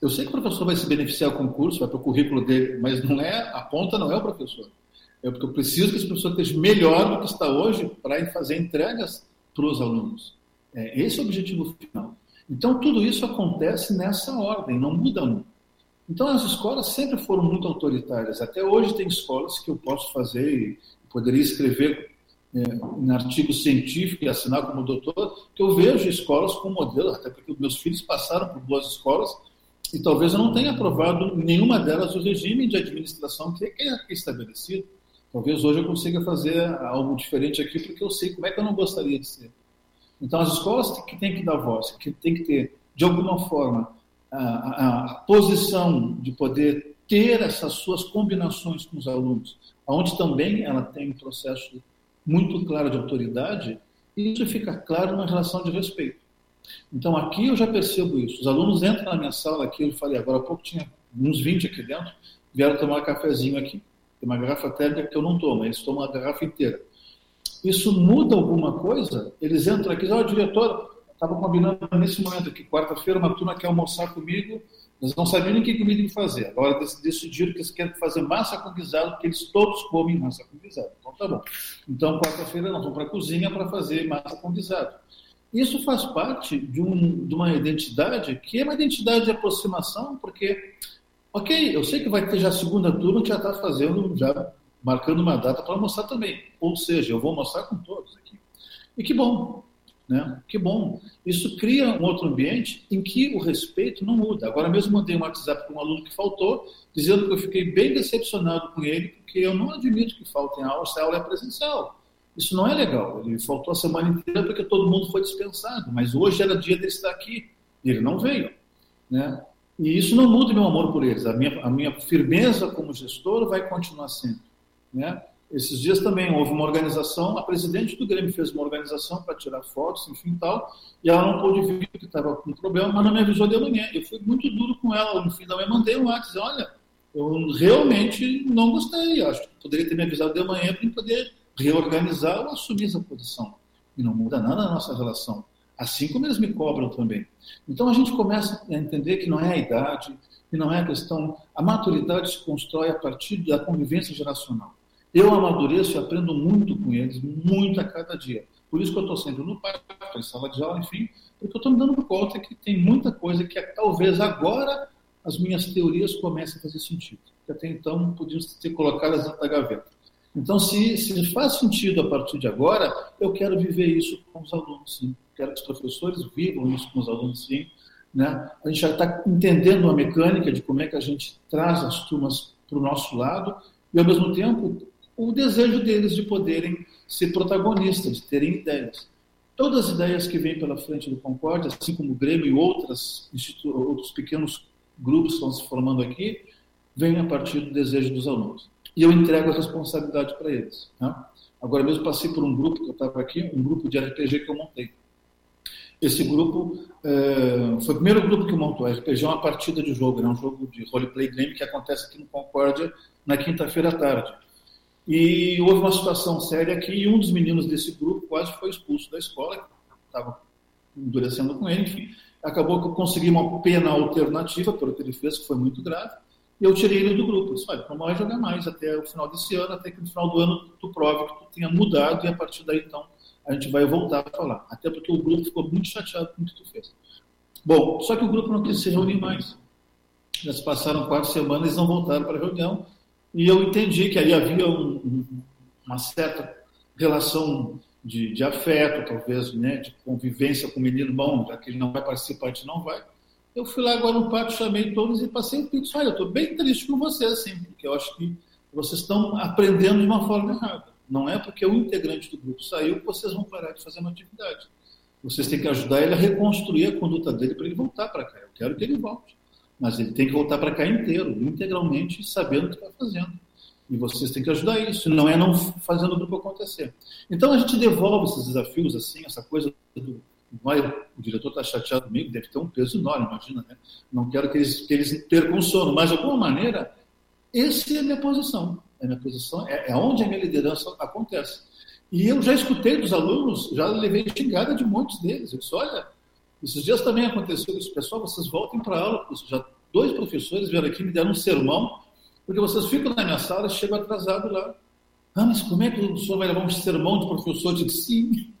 eu sei que o professor vai se beneficiar com o curso, vai para o currículo dele, mas não é, a ponta não é o professor. É porque eu preciso que esse professor esteja melhor do que está hoje para fazer entregas para os alunos. É, esse é o objetivo final. Então, tudo isso acontece nessa ordem, não muda muito. Então, as escolas sempre foram muito autoritárias. Até hoje, tem escolas que eu posso fazer e poderia escrever é, em artigo científico e assinar como doutor, que eu vejo escolas como modelo, até porque meus filhos passaram por boas escolas e talvez eu não tenha aprovado nenhuma delas o regime de administração que é estabelecido. Talvez hoje eu consiga fazer algo diferente aqui, porque eu sei como é que eu não gostaria de ser. Então, as escolas que têm que dar voz, que têm que ter, de alguma forma, a, a, posição de poder ter essas suas combinações com os alunos, onde também ela tem um processo muito claro de autoridade, isso fica claro na relação de respeito. Então, aqui eu já percebo isso. Os alunos entram na minha sala aqui, eu falei, agora há pouco tinha uns 20 aqui dentro, vieram tomar um cafezinho aqui. Tem uma garrafa térmica que eu não tomo, eles tomam a garrafa inteira. Isso muda alguma coisa? Eles entram aqui, olha, diretor, estava combinando nesse momento aqui, quarta-feira, uma turma quer almoçar comigo, eles não sabiam nem que comida fazer. Agora decidiram que eles querem fazer massa com guisado, porque eles todos comem massa com guisado. Então tá bom. Então, quarta-feira, nós vamos para a cozinha para fazer massa com guisado. Isso faz parte de, um, de uma identidade que é uma identidade de aproximação, porque, ok, eu sei que vai ter já a segunda turma que já está fazendo, já marcando uma data para almoçar também. Ou seja, eu vou almoçar com todos aqui. E que bom, né? Que bom. Isso cria um outro ambiente em que o respeito não muda. Agora mesmo mandei um WhatsApp para um aluno que faltou, dizendo que eu fiquei bem decepcionado com ele, porque eu não admito que faltem aulas, se a aula é presencial. Isso não é legal. Ele faltou a semana inteira porque todo mundo foi dispensado, mas hoje era dia dele estar aqui e ele não veio. Né? E isso não muda meu amor por eles. A minha, a minha firmeza como gestor vai continuar sendo. Né? Esses dias também houve uma organização, a presidente do Grêmio fez uma organização para tirar fotos, enfim tal, e ela não pôde vir porque estava com problema, mas não me avisou de manhã. Eu fui muito duro com ela, no fim da manhã mandei um WhatsApp, olha, eu realmente não gostei. Acho que poderia ter me avisado de manhã para poder reorganizar ou assumir essa posição. E não muda nada na nossa relação. Assim como eles me cobram também. Então a gente começa a entender que não é a idade, que não é a questão. A maturidade se constrói a partir da convivência geracional. Eu amadureço e aprendo muito com eles, muito a cada dia. Por isso que eu estou sempre no parque, em sala de aula, enfim, porque eu estou me dando conta que tem muita coisa que talvez agora as minhas teorias comecem a fazer sentido. Que até então podiam ter colocado dentro da gaveta. Então, se, se faz sentido a partir de agora, eu quero viver isso com os alunos, sim. Quero que os professores vivam isso com os alunos, sim. Né? A gente já está entendendo a mecânica de como é que a gente traz as turmas para o nosso lado e, ao mesmo tempo, o desejo deles de poderem ser protagonistas, de terem ideias. Todas as ideias que vêm pela frente do Concórdia, assim como o Grêmio e outras, outros pequenos grupos que estão se formando aqui, vêm a partir do desejo dos alunos. E eu entrego a responsabilidade para eles. Né? Agora mesmo passei por um grupo que eu estava aqui, um grupo de RPG que eu montei. Esse grupo é, foi o primeiro grupo que montou. A RPG é uma partida de jogo, é um jogo de roleplay game que acontece aqui no Concórdia na quinta-feira à tarde. E houve uma situação séria aqui e um dos meninos desse grupo quase foi expulso da escola, estava endurecendo com ele, enfim. Acabou que eu consegui uma pena alternativa pelo que ele fez, que foi muito grave, e eu tirei ele do grupo. Eu disse, olha, não vai jogar mais até o final desse ano, até que no final do ano tu prove que tu tenha mudado, e a partir daí, então, a gente vai voltar a falar. Até porque o grupo ficou muito chateado com o que tu fez. Bom, só que o grupo não quis se reunir mais. Já se passaram quatro semanas, eles não voltaram para a reunião, e eu entendi que aí havia um, uma certa relação de, de, afeto, talvez, né, de convivência com o menino, bom, já que ele não vai participar, a gente não vai. Eu fui lá agora no pátio, chamei todos e passei o pix. Olha, eu estou bem triste com vocês, assim, porque eu acho que vocês estão aprendendo de uma forma errada. Não é porque o integrante do grupo saiu que vocês vão parar de fazer uma atividade. Vocês têm que ajudar ele a reconstruir a conduta dele para ele voltar para cá. Eu quero que ele volte. Mas ele tem que voltar para cá inteiro, integralmente, sabendo o que está fazendo. E vocês têm que ajudar isso, não é não fazendo o grupo acontecer. Então a gente devolve esses desafios, assim, essa coisa do. O diretor está chateado comigo, deve ter um peso enorme, imagina, né? Não quero que eles, que eles percam o sono, mas de alguma maneira, essa é a minha posição. A minha posição é, é onde a minha liderança acontece. E eu já escutei dos alunos, já levei xingada de muitos deles. Eu disse: olha, esses dias também aconteceu isso. Pessoal, vocês voltem para aula. Já dois professores vieram aqui me deram um sermão, porque vocês ficam na minha sala e chegam atrasado lá. Ah, mas como é que o senhor vai levar um sermão de professor? Eu disse, sim.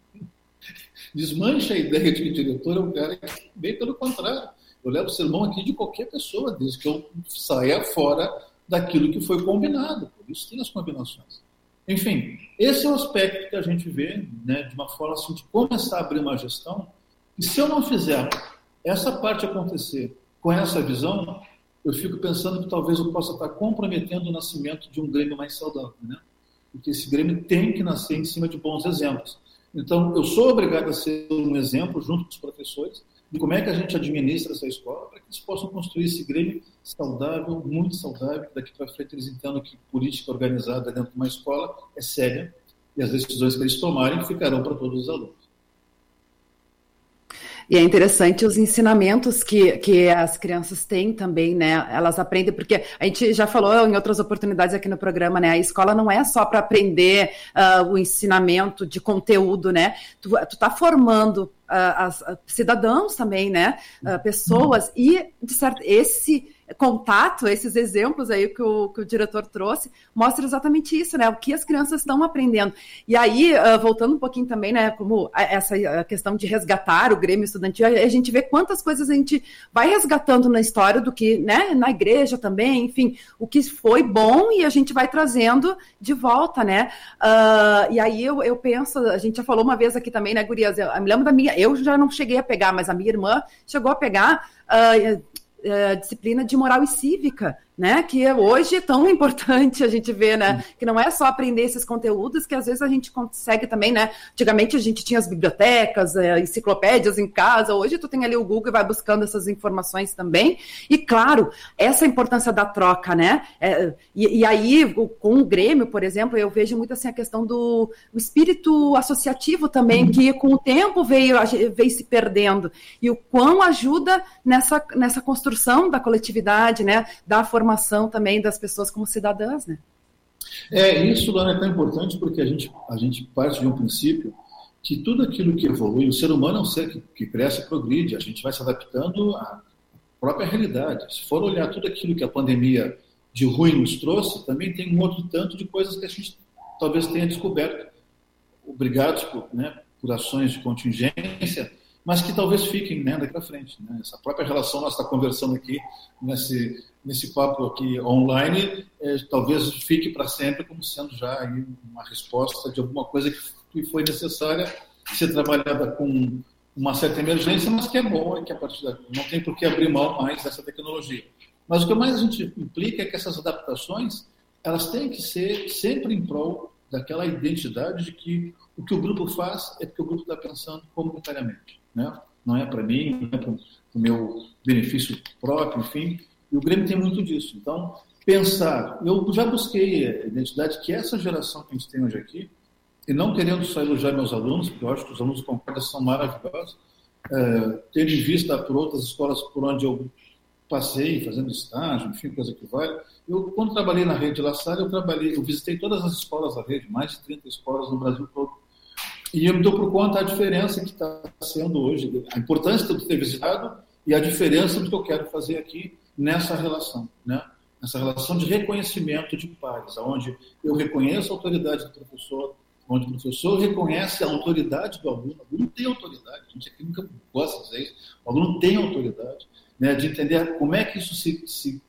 Desmancha a ideia de que o diretor é um cara que, bem pelo contrário, eu levo sermão aqui de qualquer pessoa, desde que eu saia fora daquilo que foi combinado. Por isso tem as combinações. Enfim, esse é o aspecto que a gente vê, né, de uma forma assim, de começar a abrir uma gestão e se eu não fizer essa parte acontecer com essa visão, eu fico pensando que talvez eu possa estar comprometendo o nascimento de um Grêmio mais saudável, né? Porque esse Grêmio tem que nascer em cima de bons exemplos. Então, eu sou obrigado a ser um exemplo, junto com os professores, de como é que a gente administra essa escola para que eles possam construir esse Grêmio saudável, muito saudável, daqui para frente eles entendam que política organizada dentro de uma escola é séria e as decisões que eles tomarem ficarão para todos os alunos. E é interessante os ensinamentos que, que as crianças têm também, né? Elas aprendem, porque a gente já falou em outras oportunidades aqui no programa, né? A escola não é só para aprender uh, o ensinamento de conteúdo, né? Tu, tu tá formando uh, as, uh, cidadãos também, né? pessoas, e de certo, esse contato, esses exemplos aí que o, que o diretor trouxe, mostra exatamente isso, né? O que as crianças estão aprendendo. E aí, uh, voltando um pouquinho também, né, como essa questão de resgatar o Grêmio Estudantil, a gente vê quantas coisas a gente vai resgatando na história do que, né, na igreja também, enfim, o que foi bom e a gente vai trazendo de volta, né? Uh, e aí eu, eu penso, a gente já falou uma vez aqui também, né, Gurias? Eu, eu me lembro da minha, eu já não cheguei a pegar, mas a minha irmã chegou a pegar. Uh, disciplina de moral e cívica, né? Que hoje é tão importante a gente ver, né? Que não é só aprender esses conteúdos, que às vezes a gente consegue também, né? Antigamente a gente tinha as bibliotecas, uh, enciclopédias em casa, hoje tu tem ali o Google e vai buscando essas informações também. E claro, essa importância da troca, né? É, e, e, aí, com o Grêmio, por exemplo, eu vejo muito assim a questão do espírito associativo também, uhum. que com o tempo veio, veio se perdendo. E o quão ajuda nessa, nessa construção da coletividade, né? Da formação formação também das pessoas como cidadãs, né? É, isso, Lana, é tão importante porque a gente, a gente parte de um princípio que tudo aquilo que evolui, o ser humano é um ser que, que cresce e progride, a gente vai se adaptando à própria realidade. Se for olhar tudo aquilo que a pandemia de ruim nos trouxe, também tem um outro tanto de coisas que a gente talvez tenha descoberto, obrigados por, né, por ações de contingência, mas que talvez fiquem né, daqui para frente. Né? Essa própria relação nós está conversando aqui nesse, nesse papo aqui online, é, talvez fique para sempre como sendo já aí uma resposta de alguma coisa que foi necessária ser trabalhada com uma certa emergência, mas que é bom e que a partir da, não tem por que abrir mão mais dessa tecnologia. Mas o que mais a gente implica é que essas adaptações elas têm que ser sempre em prol daquela identidade de que o que o grupo faz é porque o grupo está pensando comunitariamente. Né? Não é para mim, não é para o meu benefício próprio, enfim. E o Grêmio tem muito disso. Então, pensar. Eu já busquei a identidade que essa geração que a gente tem hoje aqui, e não querendo só elogiar meus alunos, porque eu acho que os alunos concordam são maravilhosos, é, tendo em vista por outras escolas por onde eu passei, fazendo estágio, enfim, coisa que vale. Eu, quando trabalhei na rede La Salle, eu trabalhei, eu visitei todas as escolas da rede, mais de 30 escolas no Brasil todo. E eu me dou por conta a diferença que está sendo hoje, a importância de ter visitado e a diferença do que eu quero fazer aqui nessa relação, né? Nessa relação de reconhecimento de pares, onde eu reconheço a autoridade do professor, onde o professor reconhece a autoridade do aluno. O aluno tem autoridade, a gente aqui nunca gosta de dizer isso. O aluno tem autoridade, né, de entender como é que isso se, se,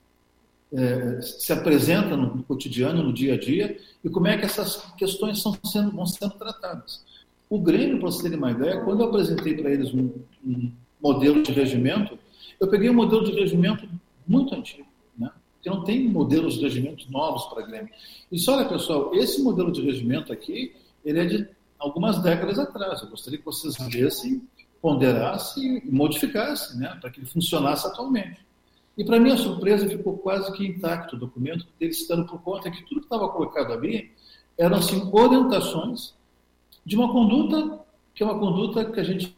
é, se apresenta no, cotidiano, no dia a dia, e como é que essas questões são sendo, vão sendo tratadas. O Grêmio, para vocês terem uma ideia, quando eu apresentei para eles um, um, modelo de regimento, eu peguei um modelo de regimento muito antigo, né? que não tem modelos de regimento novos para Grêmio. E só olha, pessoal, esse modelo de regimento aqui, ele é de algumas décadas atrás. Eu gostaria que vocês lessem, ponderassem e modificassem, né? para que ele funcionasse atualmente. E, para minha surpresa, ficou quase que intacto o documento, eles dando por conta que tudo que estava colocado ali eram assim, orientações de uma conduta que é uma conduta que a gente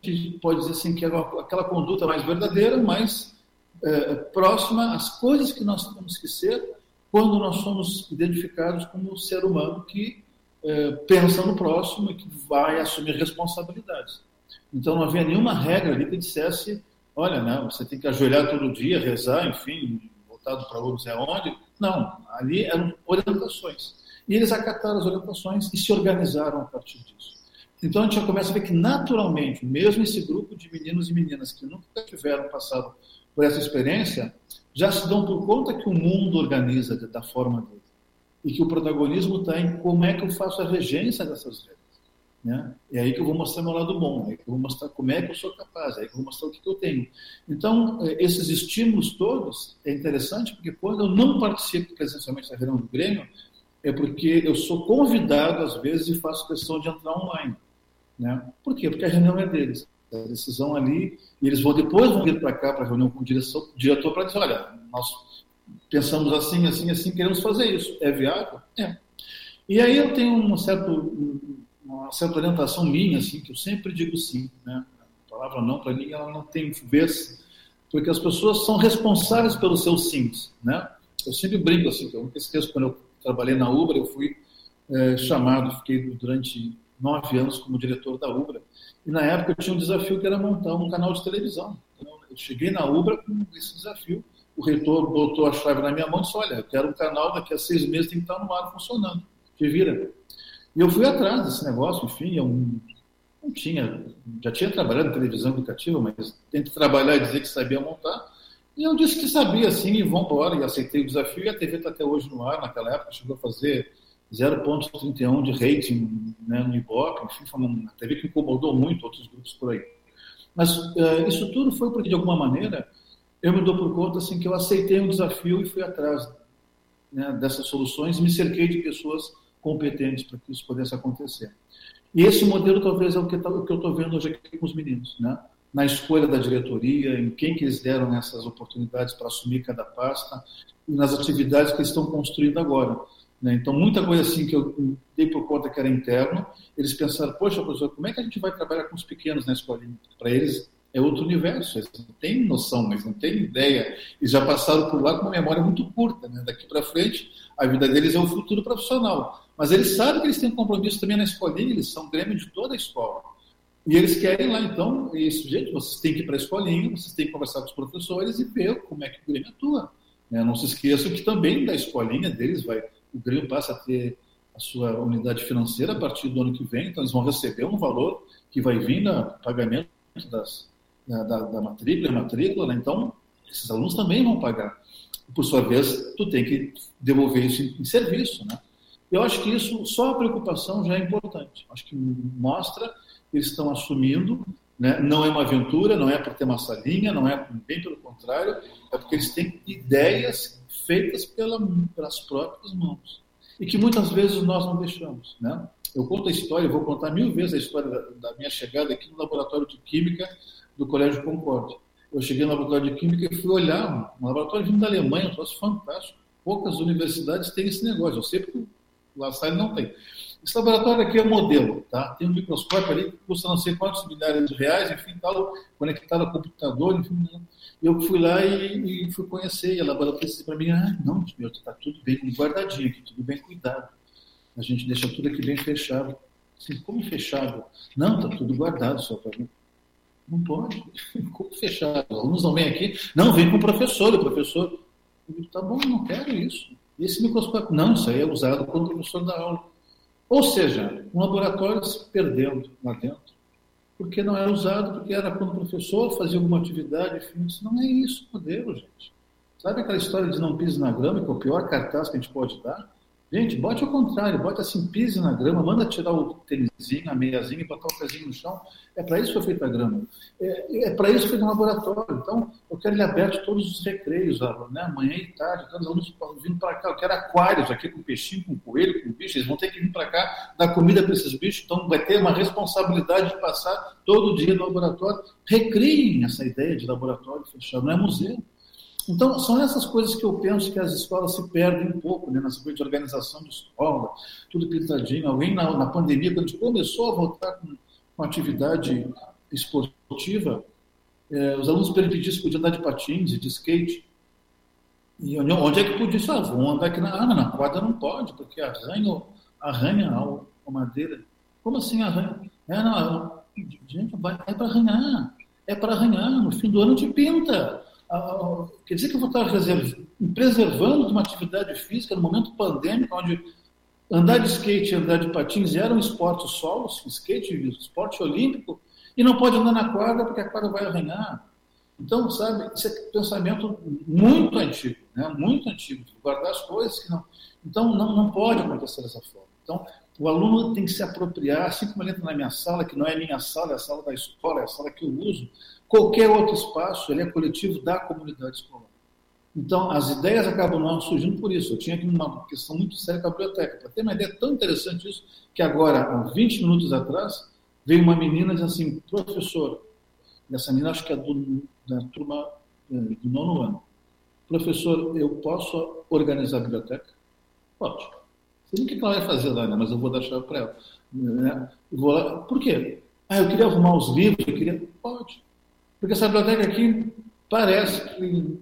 pode dizer assim que é aquela conduta mais verdadeira, mais é, próxima às coisas que nós temos que ser quando nós somos identificados como um ser humano que é, pensa no próximo e que vai assumir responsabilidades. Então não havia nenhuma regra ali que dissesse, olha, você tem que ajoelhar todo dia, rezar, enfim, voltado para outros é onde. Não, ali eram orientações. E eles acataram as orientações e se organizaram a partir disso. Então a gente já começa a ver que naturalmente, mesmo esse grupo de meninos e meninas que nunca tiveram passado por essa experiência, já se dão por conta que o mundo organiza da forma dele. E que o protagonismo está em como é que eu faço a regência dessas regras. Né? É aí que eu vou mostrar meu lado bom, é aí que eu vou mostrar como é que eu sou capaz, é aí que eu vou mostrar o que, que eu tenho. Então, é, esses estímulos todos é interessante porque quando eu não participo presencialmente da reunião do Grêmio, é porque eu sou convidado, às vezes, e faço questão de entrar online. Né? Por quê? Porque a reunião é deles. A decisão ali, e eles vão depois vão vir para cá para a reunião com o diretor, diretor para dizer, olha, nós pensamos assim, assim, assim, queremos fazer isso. É viável? É. E aí eu tenho uma certa, uma certa orientação minha, assim, que eu sempre digo sim. Né? A palavra não, para mim, ela não tem vez, porque as pessoas são responsáveis pelos seus sims. Né? Eu sempre brinco assim, eu nunca esqueço, quando eu trabalhei na Ubra, eu fui é, chamado, fiquei durante nove anos como diretor da Ubra. E na época eu tinha um desafio que era montar um canal de televisão. Então, eu cheguei na Ubra com esse desafio. O reitor botou a chave na minha mão e disse: Olha, eu quero um canal, daqui a seis meses tem que estar no ar funcionando. Que vira. E eu fui atrás desse negócio, enfim, eu não tinha, já tinha trabalhado em televisão educativa, mas tento trabalhar e dizer que sabia montar. E eu disse que sabia, sim, e vamos embora. E aceitei o desafio. E a TV está até hoje no ar. Naquela época chegou a fazer 0,31 de rating né, no Ibope, enfim, foi uma TV que incomodou muito outros grupos por aí. Mas uh, isso tudo foi porque, de alguma maneira, eu me dou por conta assim, que eu aceitei um desafio e fui atrás né, dessas soluções me cerquei de pessoas competentes para que isso pudesse acontecer. E esse modelo talvez é o que, tá, o que eu estou vendo hoje aqui com os meninos, né? na escolha da diretoria, em quem que eles deram essas oportunidades para assumir cada pasta e nas atividades que eles estão construindo agora. Né? Então, muita coisa assim que eu dei por conta que era interno, eles pensaram, poxa, professor, como é que a gente vai trabalhar com os pequenos na escolinha? Para eles, é outro universo. Eles não têm noção, mas não têm ideia. Eles já passaram por lá com uma memória muito curta. Né? Daqui para frente, a vida deles é o futuro profissional. Mas eles sabem que eles têm um compromisso também na escolinha, eles são grêmio de toda a escola. E eles querem lá, então, isso, gente, vocês têm que ir para a escolinha, vocês têm que conversar com os professores e ver como é que o Grêmio atua. Né? Não se esqueçam que também da escolinha deles vai, o Grêmio passa a ter a sua unidade financeira a partir do ano que vem, então eles vão receber um valor que vai vir no pagamento das, da, da, matrícula, matrícula, né? então esses alunos também vão pagar. Por sua vez, tu tem que devolver isso em, em serviço, né? Eu acho que isso, só a preocupação já é importante. Acho que mostra eles estão assumindo, né? não é uma aventura, não é para ter uma salinha, não é bem pelo contrário, é porque eles têm ideias feitas pela, pelas próprias mãos e que muitas vezes nós não deixamos. Né? Eu conto a história, vou contar mil vezes a história da, da minha chegada aqui no laboratório de Química do Colégio Concórdia. Eu cheguei no laboratório de Química e fui olhar um, laboratório vindo da Alemanha, um troço fantástico. Poucas universidades têm esse negócio, eu sei Salle não tem. Esse laboratório aqui é modelo, tá? Tem um microscópio ali que custa não sei quantos milhares de reais, enfim, tal, conectado ao computador, enfim. Né? Eu fui lá e, e fui conhecer, e a laboratório disse para mim, ah, não, meu, está tudo bem guardadinho aqui, tudo bem cuidado. A gente deixa tudo aqui bem fechado. Assim, como fechado? Não, está tudo guardado só para mim. Não pode. Como fechado? Os alunos não vêm aqui. Não, vem com o professor. O professor, tá bom, não quero isso. Esse microscópio? Não, isso aí é usado quando o professor dá aula. Ou seja, um laboratório se perdendo lá dentro, porque não era usado, porque era quando o professor fazia alguma atividade, enfim, isso não é isso modelo, gente. Sabe aquela história de não pise na grama, que é o pior cartaz que a gente pode dar? Gente, bote ao contrário, bote assim, pise na grama, manda tirar o tênisinho, a meiazinha e botar o pezinho no chão. É para isso que foi feita a grama. É, é para isso que foi um laboratório. Então, eu quero ele aberto todos os recreios, né? amanhã e tarde, todos os alunos vindo para cá. Eu quero aquários aqui com peixinho, com coelho, com bicho. Eles vão ter que vir para cá dar comida para esses bichos. Então, vai ter uma responsabilidade de passar todo dia no laboratório. Recriem essa ideia de laboratório fechado, não é museu. Então, são essas coisas que eu penso que as escolas se perdem um pouco, né? Nessa coisa de organização de escola, tudo pintadinho. Alguém na, na pandemia, quando a gente começou a voltar com, com atividade esportiva, é, os alunos permitiam se podiam andar de patins e de skate. E onde, onde é que podia isso? Ah, vão andar aqui na, ah, na quadra não pode, porque arranha, arranha a, a madeira. Como assim arranha? É, não, gente, vai, é para arranhar. É para arranhar. No fim do ano te pinta quer dizer que eu vou estar preservando uma atividade física no momento pandêmico, onde andar de skate e andar de patins eram esportes solos, skate, esporte olímpico, e não pode andar na quadra porque a quadra vai arranhar. Então, sabe, esse é pensamento muito antigo, né? muito antigo, de guardar as coisas que não. Então, não, não pode acontecer dessa forma. Então, o aluno tem que se apropriar, assim como ele entra na minha sala, que não é minha sala, é a sala da escola, é a sala que eu uso, Qualquer outro espaço, ele é coletivo da comunidade escolar. Então, as ideias acabam não surgindo por isso. Eu tinha aqui uma questão muito séria com a biblioteca. Para ter uma ideia tão interessante isso, que agora, há 20 minutos atrás, veio uma menina dizendo assim, professor, essa menina acho que é do, da turma é, do nono ano. Professor, eu posso organizar a biblioteca? Pode. Sei o que ela vai fazer lá, né? mas eu vou dar chave para ela. Né? vou lá. Por quê? Ah, eu queria arrumar os livros, eu queria. Pode. Porque essa biblioteca aqui parece que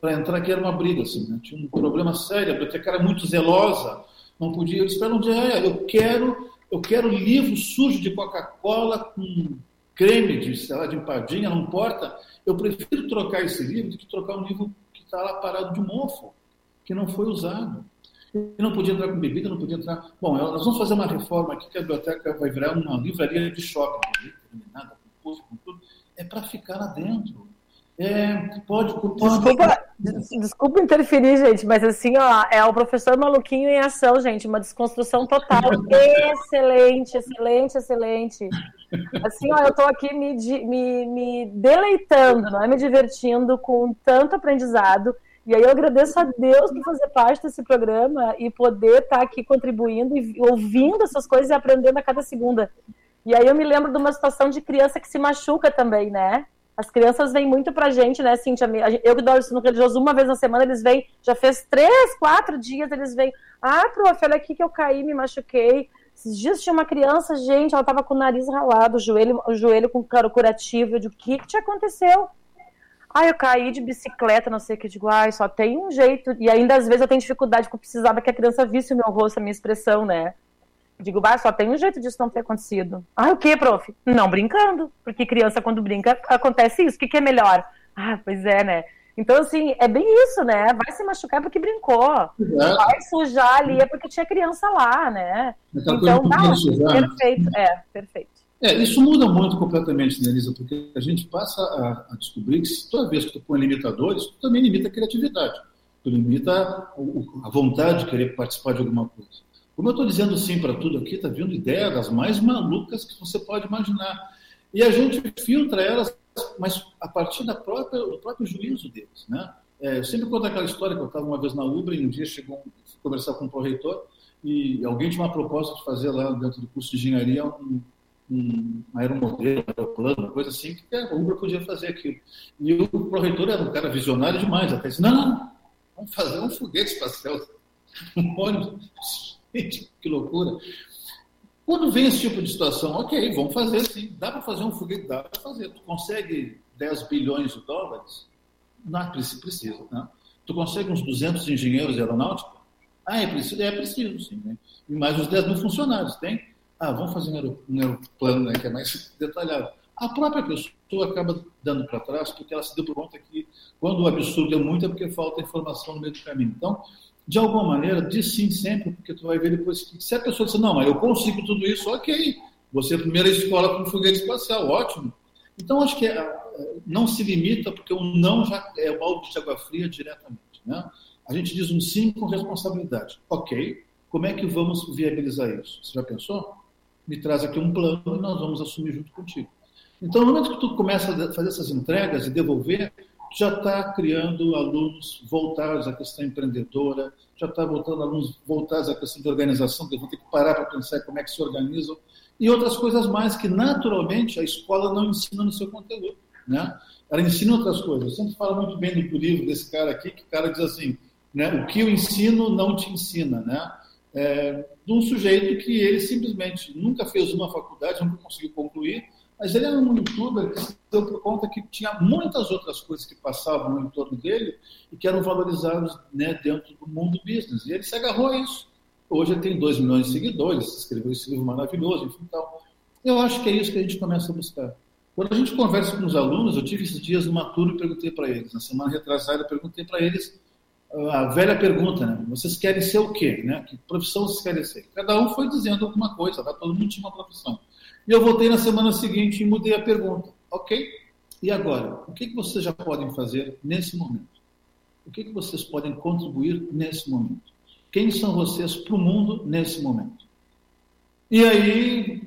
para entrar aqui era uma briga, assim, né? tinha um problema sério, a biblioteca era muito zelosa, não podia. Eu disse um dia, é, eu quero, eu quero livro sujo de Coca-Cola com creme de, sei lá, de empadinha, não importa. Eu prefiro trocar esse livro do que trocar um livro que está lá parado de mofo, que não foi usado. E não podia entrar com bebida, não podia entrar. Bom, nós vamos fazer uma reforma aqui que a biblioteca vai virar uma livraria de shopping, nada, com com tudo é para ficar lá dentro. É, pode, pode... Desculpa, desculpa interferir, gente, mas assim, ó, é o professor maluquinho em ação, gente, uma desconstrução total. excelente, excelente, excelente. Assim, ó, eu estou aqui me, me, me deleitando, não é me divertindo com tanto aprendizado. E aí eu agradeço a Deus por fazer parte desse programa e poder estar tá aqui contribuindo e ouvindo essas coisas e aprendendo a cada segunda. E aí eu me lembro de uma situação de criança que se machuca também, né? As crianças vêm muito pra gente, né, Cintia? Eu que dou no religioso uma vez na semana, eles vêm, já fez três, quatro dias, eles vêm, ah, prof, olha aqui que eu caí, me machuquei. Esses dias tinha uma criança, gente, ela tava com o nariz ralado, o joelho, o joelho com curativo. Eu digo, o que que te aconteceu? Ah, eu caí de bicicleta, não sei o que. Eu digo, ai, só tem um jeito. E ainda às vezes eu tenho dificuldade, porque eu precisava que a criança visse o meu rosto, a minha expressão, né? Eu digo, ah, só tem um jeito disso não ter acontecido. Ah, o que, prof? Não brincando. Porque criança, quando brinca, acontece isso. O que, que é melhor? Ah, pois é, né? Então, assim, é bem isso, né? Vai se machucar porque brincou. É. Vai sujar ali é porque tinha criança lá, né? Então, tá, perfeito. É, perfeito. É, isso muda muito completamente, né, Elisa? Porque a gente passa a, a descobrir que toda vez que tu põe limitadores, tu também limita a criatividade. Tu limita a vontade de querer participar de alguma coisa. Como eu estou dizendo sim para tudo aqui, está vindo ideia das mais malucas que você pode imaginar. E a gente filtra elas mas a partir da própria, do próprio juízo deles. Né? É, eu sempre conto aquela história que eu estava uma vez na Ubra e um dia chegou um, conversar com o pró-reitor e alguém tinha uma proposta de fazer lá dentro do curso de engenharia um, um aeromodelo, um aeroplano, uma coisa assim, que a Ubra podia fazer aquilo. E o pró-reitor era um cara visionário demais, até disse, não, não, vamos fazer um foguete espacial, um ônibus. Gente, que loucura. Quando vem esse tipo de situação, ok, vamos fazer sim. Dá para fazer um foguete? Dá para fazer. Tu consegue 10 bilhões de dólares? Não, precisa. Né? Tu consegue uns 200 engenheiros de aeronáutica? Ah, é preciso? É preciso, sim. Né? E mais uns 10 mil funcionários, tem? Ah, vamos fazer um aeroplano né, que é mais detalhado. A própria pessoa acaba dando para trás porque ela se deu conta que quando o absurdo é muito é porque falta informação no meio do caminho. Então, de alguma maneira, diz sim sempre, porque tu vai ver depois que se a pessoa disser, não, mas eu consigo tudo isso, ok. Você é a primeira escola com foguete espacial, ótimo. Então, acho que é, não se limita, porque o não já é o balde de água fria diretamente. Né? A gente diz um sim com responsabilidade. Ok, como é que vamos viabilizar isso? Você já pensou? Me traz aqui um plano e nós vamos assumir junto contigo. Então, no momento que tu começa a fazer essas entregas e devolver, já está criando alunos voltados à questão empreendedora, já está voltando alunos voltados à questão de organização, que vão ter que parar para pensar como é que se organizam, e outras coisas mais que, naturalmente, a escola não ensina no seu conteúdo. Né? Ela ensina outras coisas. Eu sempre falo muito bem do livro desse cara aqui, que o cara diz assim, né, o que eu ensino não te ensina. Né? É, de um sujeito que ele simplesmente nunca fez uma faculdade, nunca conseguiu concluir, mas ele era um youtuber que se deu por conta que tinha muitas outras coisas que passavam no entorno dele e que eram valorizadas né, dentro do mundo business. E ele se agarrou a isso. Hoje ele tem 2 milhões de seguidores, escreveu esse livro maravilhoso, enfim, tal. Eu acho que é isso que a gente começa a buscar. Quando a gente conversa com os alunos, eu tive esses dias numa turma e perguntei para eles, na semana retrasada, eu perguntei para eles a velha pergunta, né? Vocês querem ser o quê? Né? Que profissão vocês querem ser? Cada um foi dizendo alguma coisa, tá? todo mundo tinha uma profissão. E eu voltei na semana seguinte e mudei a pergunta. Ok? E agora? O que, que vocês já podem fazer nesse momento? O que, que vocês podem contribuir nesse momento? Quem são vocês para o mundo nesse momento? E aí,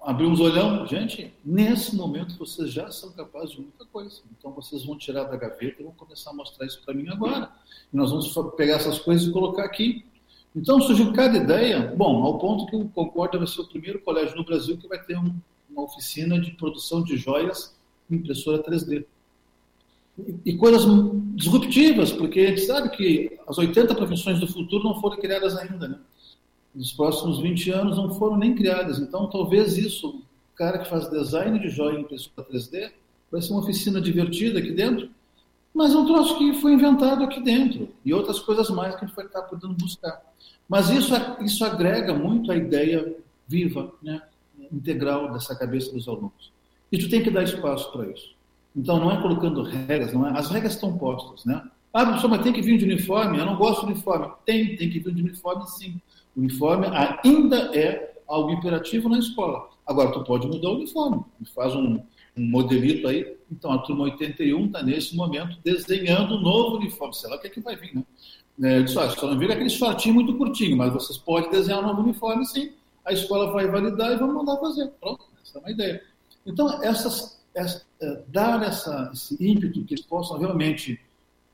abrimos o olhão. Gente, nesse momento vocês já são capazes de muita coisa. Então vocês vão tirar da gaveta e vão começar a mostrar isso para mim agora. E nós vamos pegar essas coisas e colocar aqui. Então surgiu cada ideia, bom, ao ponto que o Concórdia vai ser o primeiro colégio no Brasil que vai ter um, uma oficina de produção de joias em impressora 3D. E, e, coisas disruptivas, porque a gente sabe que as 80 profissões do futuro não foram criadas ainda, né? Nos próximos 20 anos não foram nem criadas. Então, talvez isso, o cara que faz design de joia em impressora 3D, vai ser uma oficina divertida aqui dentro, mas é um troço que foi inventado aqui dentro. E outras coisas mais que a gente vai estar podendo buscar. Mas isso, isso agrega muito a ideia viva, né, integral dessa cabeça dos alunos. E tu tem que dar espaço para isso. Então, não é colocando regras, não é? As regras estão postas, né? Ah, professor, mas tem que vir de uniforme? Eu não gosto de uniforme. Tem, tem que vir de uniforme sim. O uniforme ainda é algo imperativo na escola. Agora, tu pode mudar o uniforme. Faz um, um modelito aí. Então, a turma 81 está, nesse momento, desenhando um novo uniforme. Sei lá o que, é que vai vir, né? É, eu disse, ah, só não vira aquele shortinho muito curtinho, mas vocês podem desenhar um novo uniforme, sim. A escola vai validar e vamos mandar fazer. Pronto, essa é uma ideia. Então, essas, essa, é, dar essa, esse ímpeto que eles possam realmente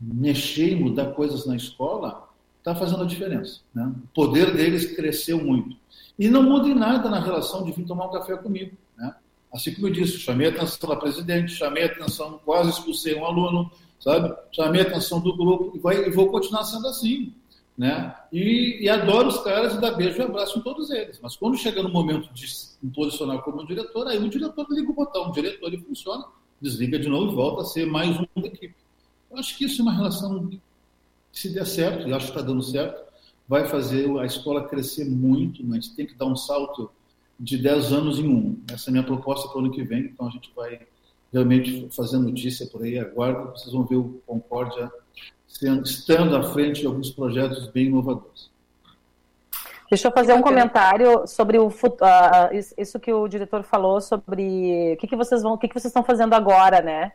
mexer e mudar coisas na escola, está fazendo a diferença. Né? O poder deles cresceu muito. E não muda em nada na relação de vir tomar um café comigo. Assim como eu disse, chamei a atenção da presidente, chamei a atenção, quase expulsei um aluno, sabe? Chamei a atenção do grupo e, vai, e vou continuar sendo assim. né? E, e adoro os caras e dá beijo e abraço em todos eles. Mas quando chega no momento de me posicionar como diretor, aí o diretor liga o botão, o diretor ele funciona, desliga de novo e volta a ser mais um da equipe. Eu acho que isso é uma relação que, se der certo, e acho que está dando certo, vai fazer a escola crescer muito, mas tem que dar um salto de 10 anos em um. Essa é a minha proposta para o ano que vem, então a gente vai realmente fazer notícia por aí, aguardo, vocês vão ver o Concórdia estando à frente de alguns projetos bem inovadores. Deixa eu fazer um comentário sobre o uh, isso que o diretor falou sobre o que, que vocês vão, o que, que vocês estão fazendo agora, né?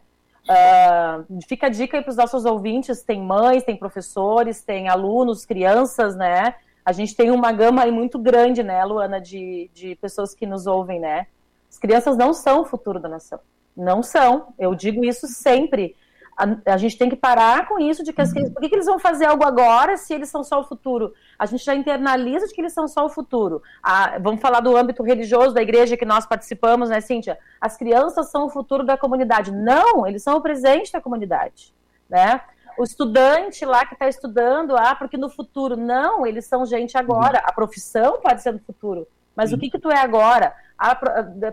Uh, fica a dica aí para os nossos ouvintes: tem mães, tem professores, tem alunos, crianças, né? A gente tem uma gama aí muito grande, né, Luana, de, de pessoas que nos ouvem, né? As crianças não são o futuro da nação. Não são. Eu digo isso sempre a, a, gente tem que parar com isso de que as crianças, por que, que, eles vão fazer algo agora se eles são só o futuro? A gente já internaliza de que eles são só o futuro. Vamos falar do âmbito religioso da igreja que nós participamos, né, Cíntia? As crianças são o futuro da comunidade. Não, eles são o presente da comunidade, né? O estudante lá que está estudando, ah, porque no futuro. Não, eles são gente agora. A profissão pode ser no futuro. Mas o que, que tu é agora? a,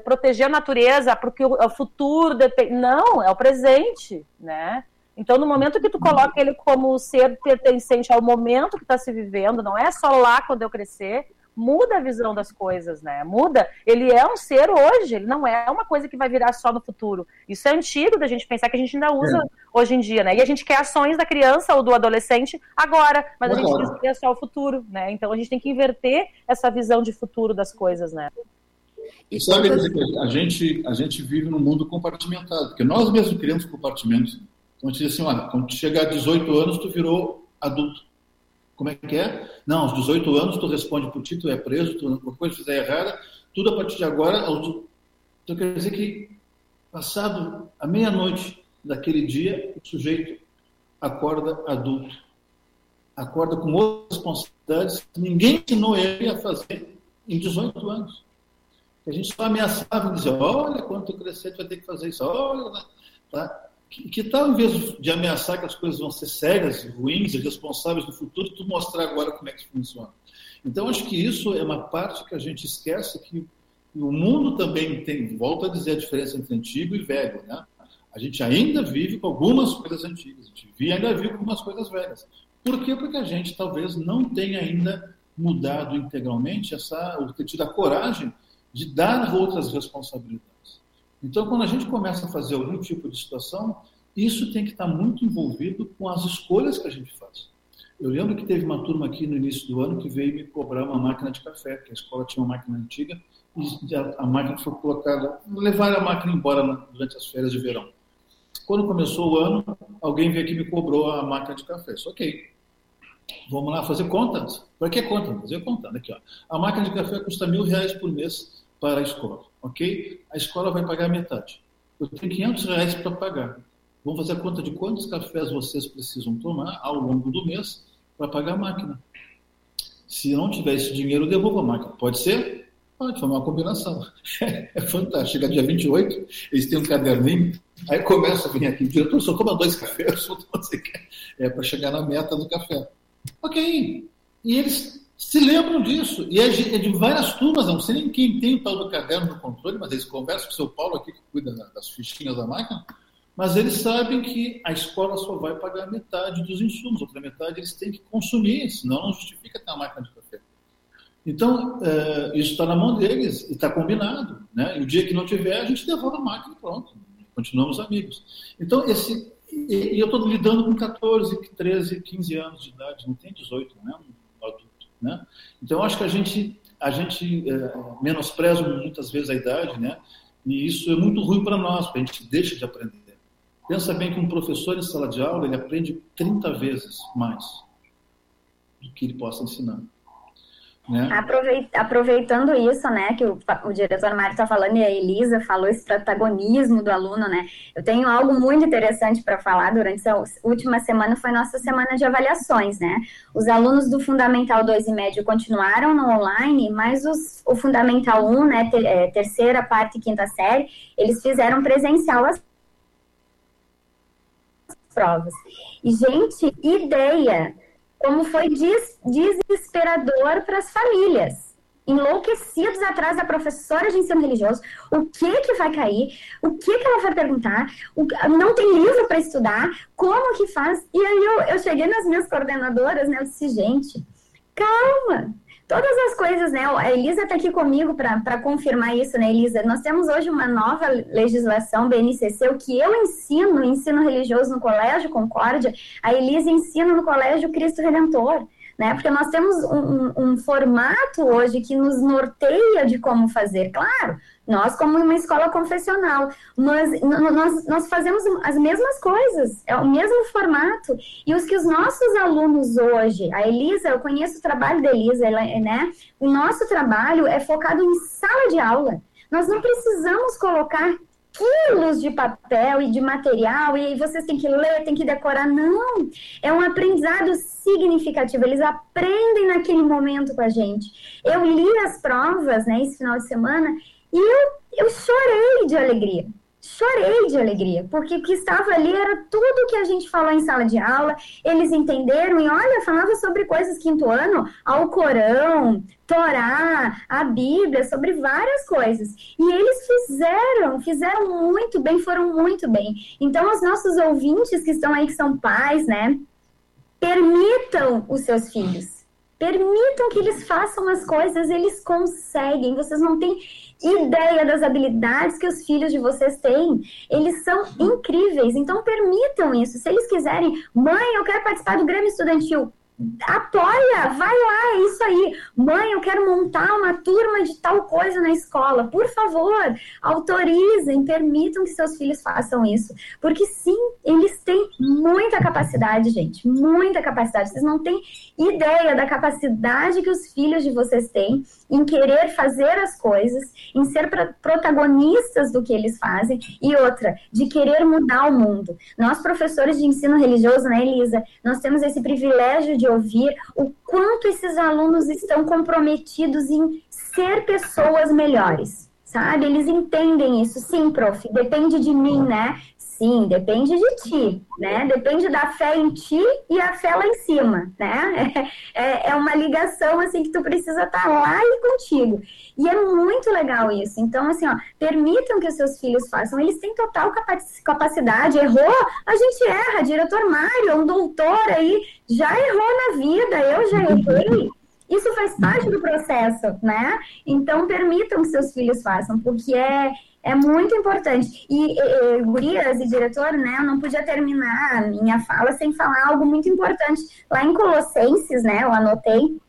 proteger a natureza, porque o, o futuro depende. Não, é o presente, né? Então, no momento que tu coloca ele como ser pertencente ao momento que está se vivendo, não é só lá quando eu crescer, muda a visão das coisas, né? Muda. Ele é um ser hoje, ele não é uma coisa que vai virar só no futuro. Isso é antigo da gente pensar que a gente ainda usa é. hoje em dia, né? E a gente quer ações da criança ou do adolescente agora, mas agora. a gente quer só o futuro, né? Então a gente tem que inverter essa visão de futuro das coisas, né? E sabe a gente, a gente vive num mundo compartimentado, porque nós mesmos criamos compartimentos. Então a gente diz assim, olha, quando tu chegar a 18 anos, tu virou adulto. Como é que é? Não, aos 18 anos tu responde por ti, tu é preso, tu qualquer coisa fizer errada, tudo a partir de agora. Então quer dizer que passado a meia-noite daquele dia, o sujeito acorda adulto. Acorda com outras responsabilidades que ninguém ensinou ele a fazer em 18 anos. A gente só ameaçava e dizia, olha, quando tu crescer, tu vai ter que fazer isso, olha. Tá? Que, tal, em vez de ameaçar que as coisas vão ser sérias, ruins e responsáveis no futuro, tu mostrar agora como é que funciona? Então, acho que isso é uma parte que a gente esquece que o mundo também tem, volta a dizer a diferença entre antigo e velho, né? A gente ainda vive com algumas coisas antigas, a gente ainda vive com algumas coisas velhas. Por quê? Porque a gente talvez não tenha ainda mudado integralmente essa, ou ter tido a coragem de dar outras responsabilidades. Então, quando a gente começa a fazer algum tipo de situação, isso tem que estar muito envolvido com as escolhas que a gente faz. Eu lembro que teve uma turma aqui no início do ano que veio me cobrar uma máquina de café, que a escola tinha uma máquina antiga e a, máquina foi colocada, levaram a máquina embora durante as férias de verão. Quando começou o ano, alguém veio aqui e me cobrou a máquina de café. Só ok. Vamos lá fazer contas. Para que conta? Fazer conta. Aqui, ó. A máquina de café custa mil reais por mês para a escola, ok? A escola vai pagar metade. Eu tenho 500 reais para pagar. Vamos fazer a conta de quantos cafés vocês precisam tomar ao longo do mês para pagar a máquina. Se não tiver esse dinheiro, devolva a máquina. Pode ser? Pode, foi uma combinação. É fantástico. Chega dia 28, eles têm um caderninho, aí começa a vir aqui, diretor só toma dois cafés, só toma é para chegar na meta do café. Ok. E eles se lembram disso. E é de, é de várias turmas, não sei nem quem tem o tal do caderno no controle, mas eles conversam com o seu Paulo aqui, que cuida das fichinhas da máquina, mas eles sabem que a escola só vai pagar metade dos insumos, outra metade eles têm que consumir, senão não justifica ter a máquina de café. Então, é, isso está na mão deles e está combinado. Né? E o dia que não tiver, a gente devolve a máquina e pronto. Continuamos amigos. Então, esse, e, eu estou lidando com 14, 13, 15 anos de idade, não tem 18, né? Né? Então, acho que a gente, a gente é, menospreza muitas vezes a idade, né? e isso é muito ruim para nós, porque a gente deixa de aprender. Pensa bem que um professor em sala de aula ele aprende 30 vezes mais do que ele possa ensinar. Né? Aproveitando isso, né, que o, o diretor Mário está falando e a Elisa falou esse protagonismo do aluno, né? Eu tenho algo muito interessante para falar durante essa última semana, foi nossa semana de avaliações, né? Os alunos do Fundamental 2 e Médio continuaram no online, mas os, o Fundamental 1, né, ter, é, terceira, parte e quinta série, eles fizeram presencial as provas. E, gente, ideia como foi des desesperador para as famílias enlouquecidos atrás da professora de ensino religioso, o que que vai cair, o que que ela vai perguntar, o, não tem livro para estudar, como que faz? E aí eu, eu cheguei nas minhas coordenadoras, né, eu disse, gente, calma, todas as coisas, né? A Elisa está aqui comigo para confirmar isso, né, Elisa? Nós temos hoje uma nova legislação BNCC, o que eu ensino, ensino religioso no Colégio Concórdia, a Elisa ensina no Colégio Cristo Redentor né? Porque nós temos um, um, um, formato hoje que nos norteia de como fazer. Claro, nós como uma escola confessional, mas nós, nós fazemos as mesmas coisas, é o mesmo formato. E os que os nossos alunos hoje, a Elisa, eu conheço o trabalho da Elisa, ela, né? O nosso trabalho é focado em sala de aula. Nós não precisamos colocar quilos de papel e de material e vocês têm que ler, têm que decorar. Não, é um aprendizado significativo. Eles aprendem naquele momento com a gente. Eu li as provas, né, esse final de semana e eu, eu chorei de alegria chorei de alegria, porque o que estava ali era tudo que a gente falou em sala de aula, eles entenderam, e olha, falava sobre coisas quinto ano, ao Corão, Torá, a Bíblia, sobre várias coisas. E eles fizeram, fizeram muito bem, foram muito bem. Então, os nossos ouvintes que estão aí, que são pais, né, permitam os seus filhos. Permitam que eles façam as coisas, eles conseguem. Vocês não têm ideia das habilidades que os filhos de vocês têm. Eles são incríveis, então permitam isso. Se eles quiserem, mãe, eu quero participar do Grêmio Estudantil, apoia, vai lá, é isso aí. Mãe, eu quero montar uma turma de tal coisa na escola. Por favor, autorizem, permitam que seus filhos façam isso. Porque sim, eles têm muita capacidade, gente, muita capacidade. Vocês não têm ideia da capacidade que os filhos de vocês têm em querer fazer as coisas, em ser protagonistas do que eles fazem. E outra, de querer mudar o mundo. Nós, professores de ensino religioso, né, Elisa, nós temos esse privilégio de ouvir o quanto esses alunos estão comprometidos em ser pessoas melhores, sabe? Eles entendem isso. Sim, prof, depende de mim, né? Sim, depende de ti, né? Depende da fé em ti e a fé lá em cima, né? É, é uma ligação, assim, que tu precisa estar tá lá e contigo. E é muito legal isso. Então, assim, ó, permitam que os seus filhos façam. Eles têm total capacidade. Errou, a gente erra. Diretor Mário, um doutor aí, já errou na vida. Eu já errei. Isso faz parte do processo, né? Então, permitam que seus filhos façam, porque é, é muito importante. E, e, e, Gurias e diretor, né, eu não podia terminar a minha fala sem falar algo muito importante. Lá em Colossenses, né, eu anotei,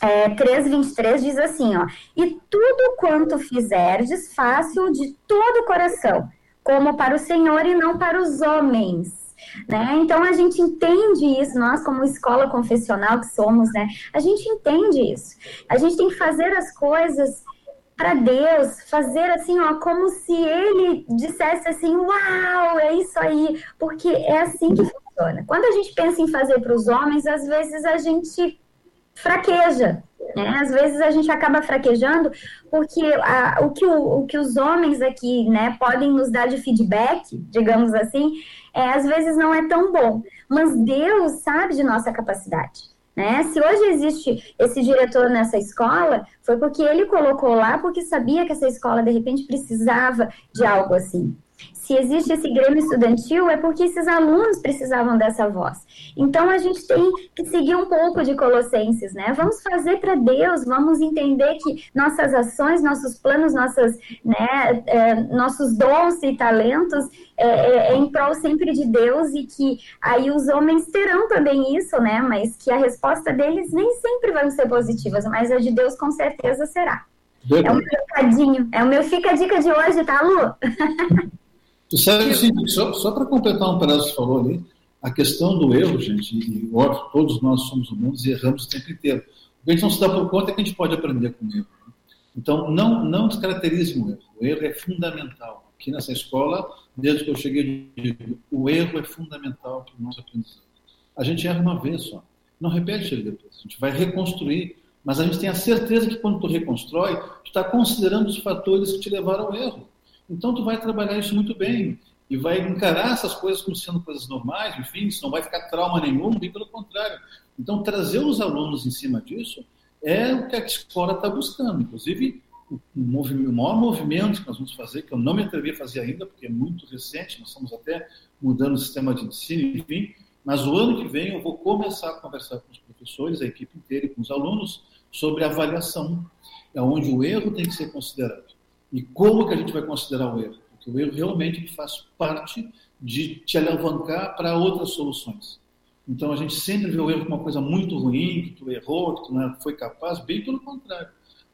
é, 3,23 diz assim, ó, e tudo quanto fizerdes, faça-o de todo o coração, como para o Senhor e não para os homens. Né? Então a gente entende isso, nós como escola confessional que somos, né? A gente entende isso. A gente tem que fazer as coisas para Deus, fazer assim, ó, como se ele dissesse assim, uau, é isso aí, porque é assim que funciona. Quando a gente pensa em fazer para os homens, às vezes a gente fraqueja, né? Às vezes a gente acaba fraquejando porque a, o, que o, o que os homens aqui, né, podem nos dar de feedback, digamos assim, é, às vezes não é tão bom. Mas Deus sabe de nossa capacidade. Né? Se hoje existe esse diretor nessa escola, foi porque ele colocou lá porque sabia que essa escola de repente precisava de algo assim se existe esse grêmio estudantil, é porque esses alunos precisavam dessa voz. Então, a gente tem que seguir um pouco de Colossenses, né? Vamos fazer para Deus, vamos entender que nossas ações, nossos planos, nossas, né, é, nossos dons e talentos é, é, é, em prol sempre de Deus e que aí os homens terão também isso, né? Mas que a resposta deles nem sempre vão ser positivas, mas a de Deus com certeza será. É o meu recadinho, é o meu fica a dica de hoje, tá, Lu? Tu sabe, assim, só, só para completar um pedaço que você falou ali, a questão do erro, gente, e óbvio, todos nós somos humanos e erramos o tempo inteiro. O que a gente não se dá por conta é que a gente pode aprender com o erro. Né? Então, não, não descaracterize o erro. O erro é fundamental. Aqui nessa escola, desde que eu cheguei, o erro é fundamental para o nosso aprendizado. A gente erra uma vez só. Não repete ele depois. A gente vai reconstruir. Mas a gente tem a certeza que quando tu reconstrói, tu está considerando os fatores que te levaram ao erro. Então, tu vai trabalhar isso muito bem. e vai encarar essas coisas como sendo coisas normais, enfim, isso não vai ficar trauma nenhum, bem pelo contrário. Então, trazer os alunos em cima disso é o que a escola está buscando. Inclusive, o, movimento, o maior movimento que nós vamos fazer, que eu não me atrevi a fazer ainda, porque é muito recente, nós estamos até mudando o sistema de ensino, enfim, mas o ano que vem eu vou começar a conversar com os professores, a equipe inteira e com os alunos sobre avaliação, é onde o erro tem que ser considerado. E como que a gente vai considerar o erro? Porque o erro realmente faz parte de te alavancar para outras soluções. Então a gente sempre vê o erro como uma coisa muito ruim, que tu errou, que tu não foi capaz, bem pelo contrário.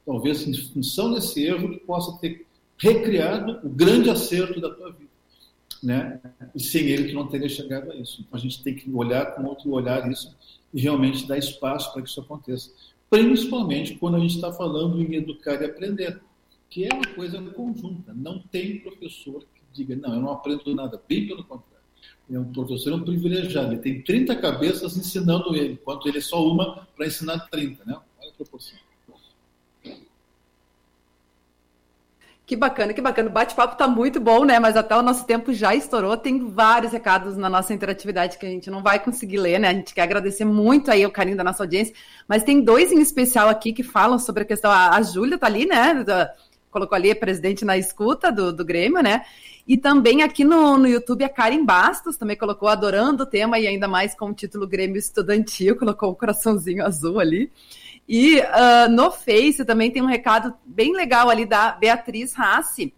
Talvez em função desse erro tu possa ter recriado o grande acerto da tua vida. Né? E sem ele tu não teria chegado a isso. Então a gente tem que olhar com outro olhar isso e realmente dar espaço para que isso aconteça. Principalmente quando a gente está falando em educar e aprender, que é uma coisa conjunta. Não tem professor que diga, não, eu não aprendo nada, bem pelo contrário. É um professor é um privilegiado, ele tem 30 cabeças ensinando ele, enquanto ele é só uma para ensinar 30, né? Olha a proporção. Que bacana, que bacana. O bate-papo está muito bom, né? Mas até o nosso tempo já estourou. Tem vários recados na nossa interatividade que a gente não vai conseguir ler, né? A gente quer agradecer muito aí o carinho da nossa audiência. Mas tem dois em especial aqui que falam sobre a questão. A, Júlia tá ali, né? Colocou ali a presidente na escuta do, do Grêmio, né? E também aqui no, no YouTube a Karen Bastos também colocou adorando o tema e ainda mais com o título Grêmio Estudantil, colocou o um coraçãozinho azul ali. E uh, no Face também tem um recado bem legal ali da Beatriz Rassi,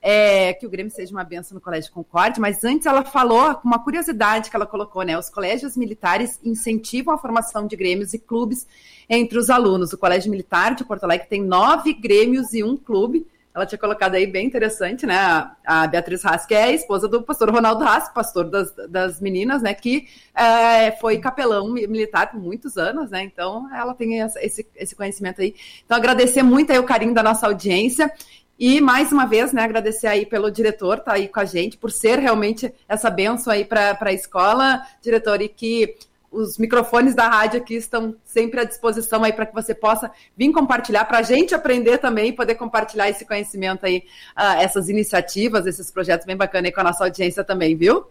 é, que o Grêmio seja uma benção no Colégio Concorde, mas antes ela falou com uma curiosidade que ela colocou, né? Os colégios militares incentivam a formação de grêmios e clubes entre os alunos. O Colégio Militar de Porto Alegre tem nove grêmios e um clube. Ela tinha colocado aí bem interessante, né? A, Beatriz Haas, que é a esposa do pastor Ronaldo Haas, pastor das, das meninas, né? Que é, foi capelão militar por muitos anos, né? Então, ela tem esse, esse conhecimento aí. Então, agradecer muito aí o carinho da nossa audiência. E mais uma vez, né, agradecer aí pelo diretor, tá aí com a gente, por ser realmente essa benção aí para a escola, diretor, e que os microfones da rádio aqui estão sempre à disposição aí para que você possa vir compartilhar, para a gente aprender também e poder compartilhar esse conhecimento aí, uh, essas iniciativas, esses projetos bem bacanas aí com a nossa audiência também, viu?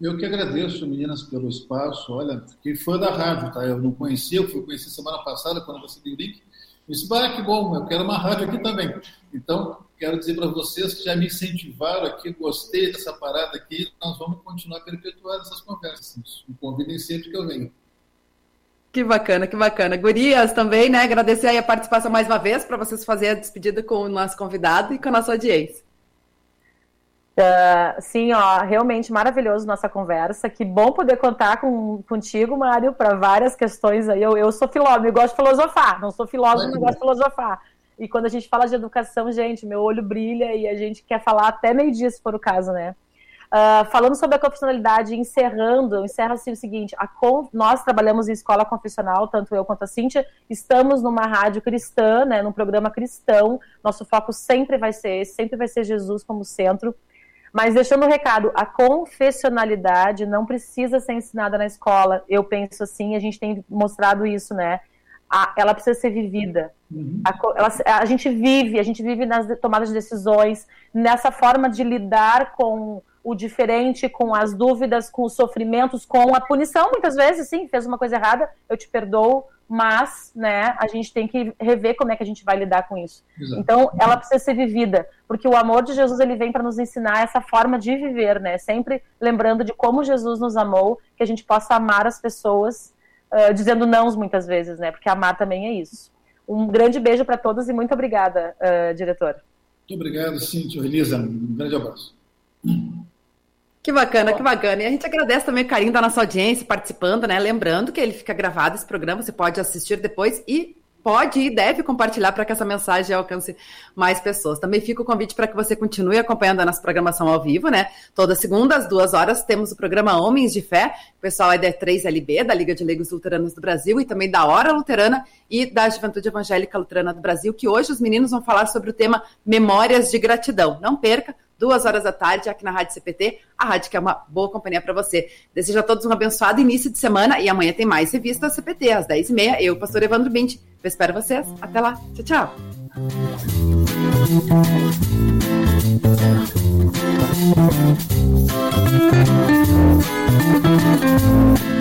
Eu que agradeço, meninas, pelo espaço. Olha, fiquei fã da rádio, tá? Eu não conhecia, eu fui conhecer semana passada, quando você deu o link. Eu disse, ah, que bom, eu quero uma rádio aqui também. Então, quero dizer para vocês que já me incentivaram aqui, gostei dessa parada aqui, nós vamos continuar perpetuando essas conversas. Me convidem sempre que eu venho. Que bacana, que bacana. Gurias também, né? Agradecer aí a participação mais uma vez para vocês fazerem a despedida com o nosso convidado e com a nossa audiência. Uh, sim, ó, realmente maravilhoso nossa conversa. Que bom poder contar com, contigo, Mário, para várias questões aí. Eu, eu sou filósofo, eu gosto de filosofar. Não sou filósofo, mas gosto de filosofar. E quando a gente fala de educação, gente, meu olho brilha e a gente quer falar até meio-dia, se for o caso, né? Uh, falando sobre a confessionalidade, encerrando, encerra assim o seguinte: conf... nós trabalhamos em escola confessional, tanto eu quanto a Cíntia, estamos numa rádio cristã, né, num programa cristão. Nosso foco sempre vai ser esse, sempre vai ser Jesus como centro. Mas deixando o um recado, a confessionalidade não precisa ser ensinada na escola. Eu penso assim, a gente tem mostrado isso, né? a, ela precisa ser vivida. Uhum. A, ela, a, gente vive, a gente vive nas tomadas de decisões, nessa forma de lidar com o diferente, com as dúvidas, com os sofrimentos, com a punição, muitas vezes, sim, fez uma coisa errada, eu te perdoo, mas, né, a gente tem que rever como é que a gente vai lidar com isso. Exato. Então, ela precisa ser vivida, porque o amor de Jesus, ele vem para nos ensinar essa forma de viver, né, sempre lembrando de como Jesus nos amou, que a gente possa amar as pessoas uh, dizendo não muitas vezes, né? Porque amar também é isso. Um grande beijo para todos e muito obrigada, uh, diretor. Muito obrigado, Cíntia, Elisa. Um grande abraço. Que bacana, que bacana. E a gente agradece também o carinho da nossa audiência participando, né? Lembrando que ele fica gravado esse programa, você pode assistir depois e pode e deve compartilhar para que essa mensagem alcance mais pessoas. Também fica o convite para que você continue acompanhando a nossa programação ao vivo, né? Toda segunda, às duas horas, temos o programa Homens de Fé. O pessoal é da 3LB, da Liga de Leigos Luteranos do Brasil, e também da Hora Luterana e da Juventude Evangélica Luterana do Brasil, que hoje os meninos vão falar sobre o tema Memórias de Gratidão. Não perca, duas horas da tarde, aqui na Rádio CPT, a rádio que é uma boa companhia para você. Desejo a todos um abençoado início de semana e amanhã tem mais revista CPT, às 10h30. Eu, pastor Evandro Bint. Eu espero vocês. Até lá. Tchau, tchau. Música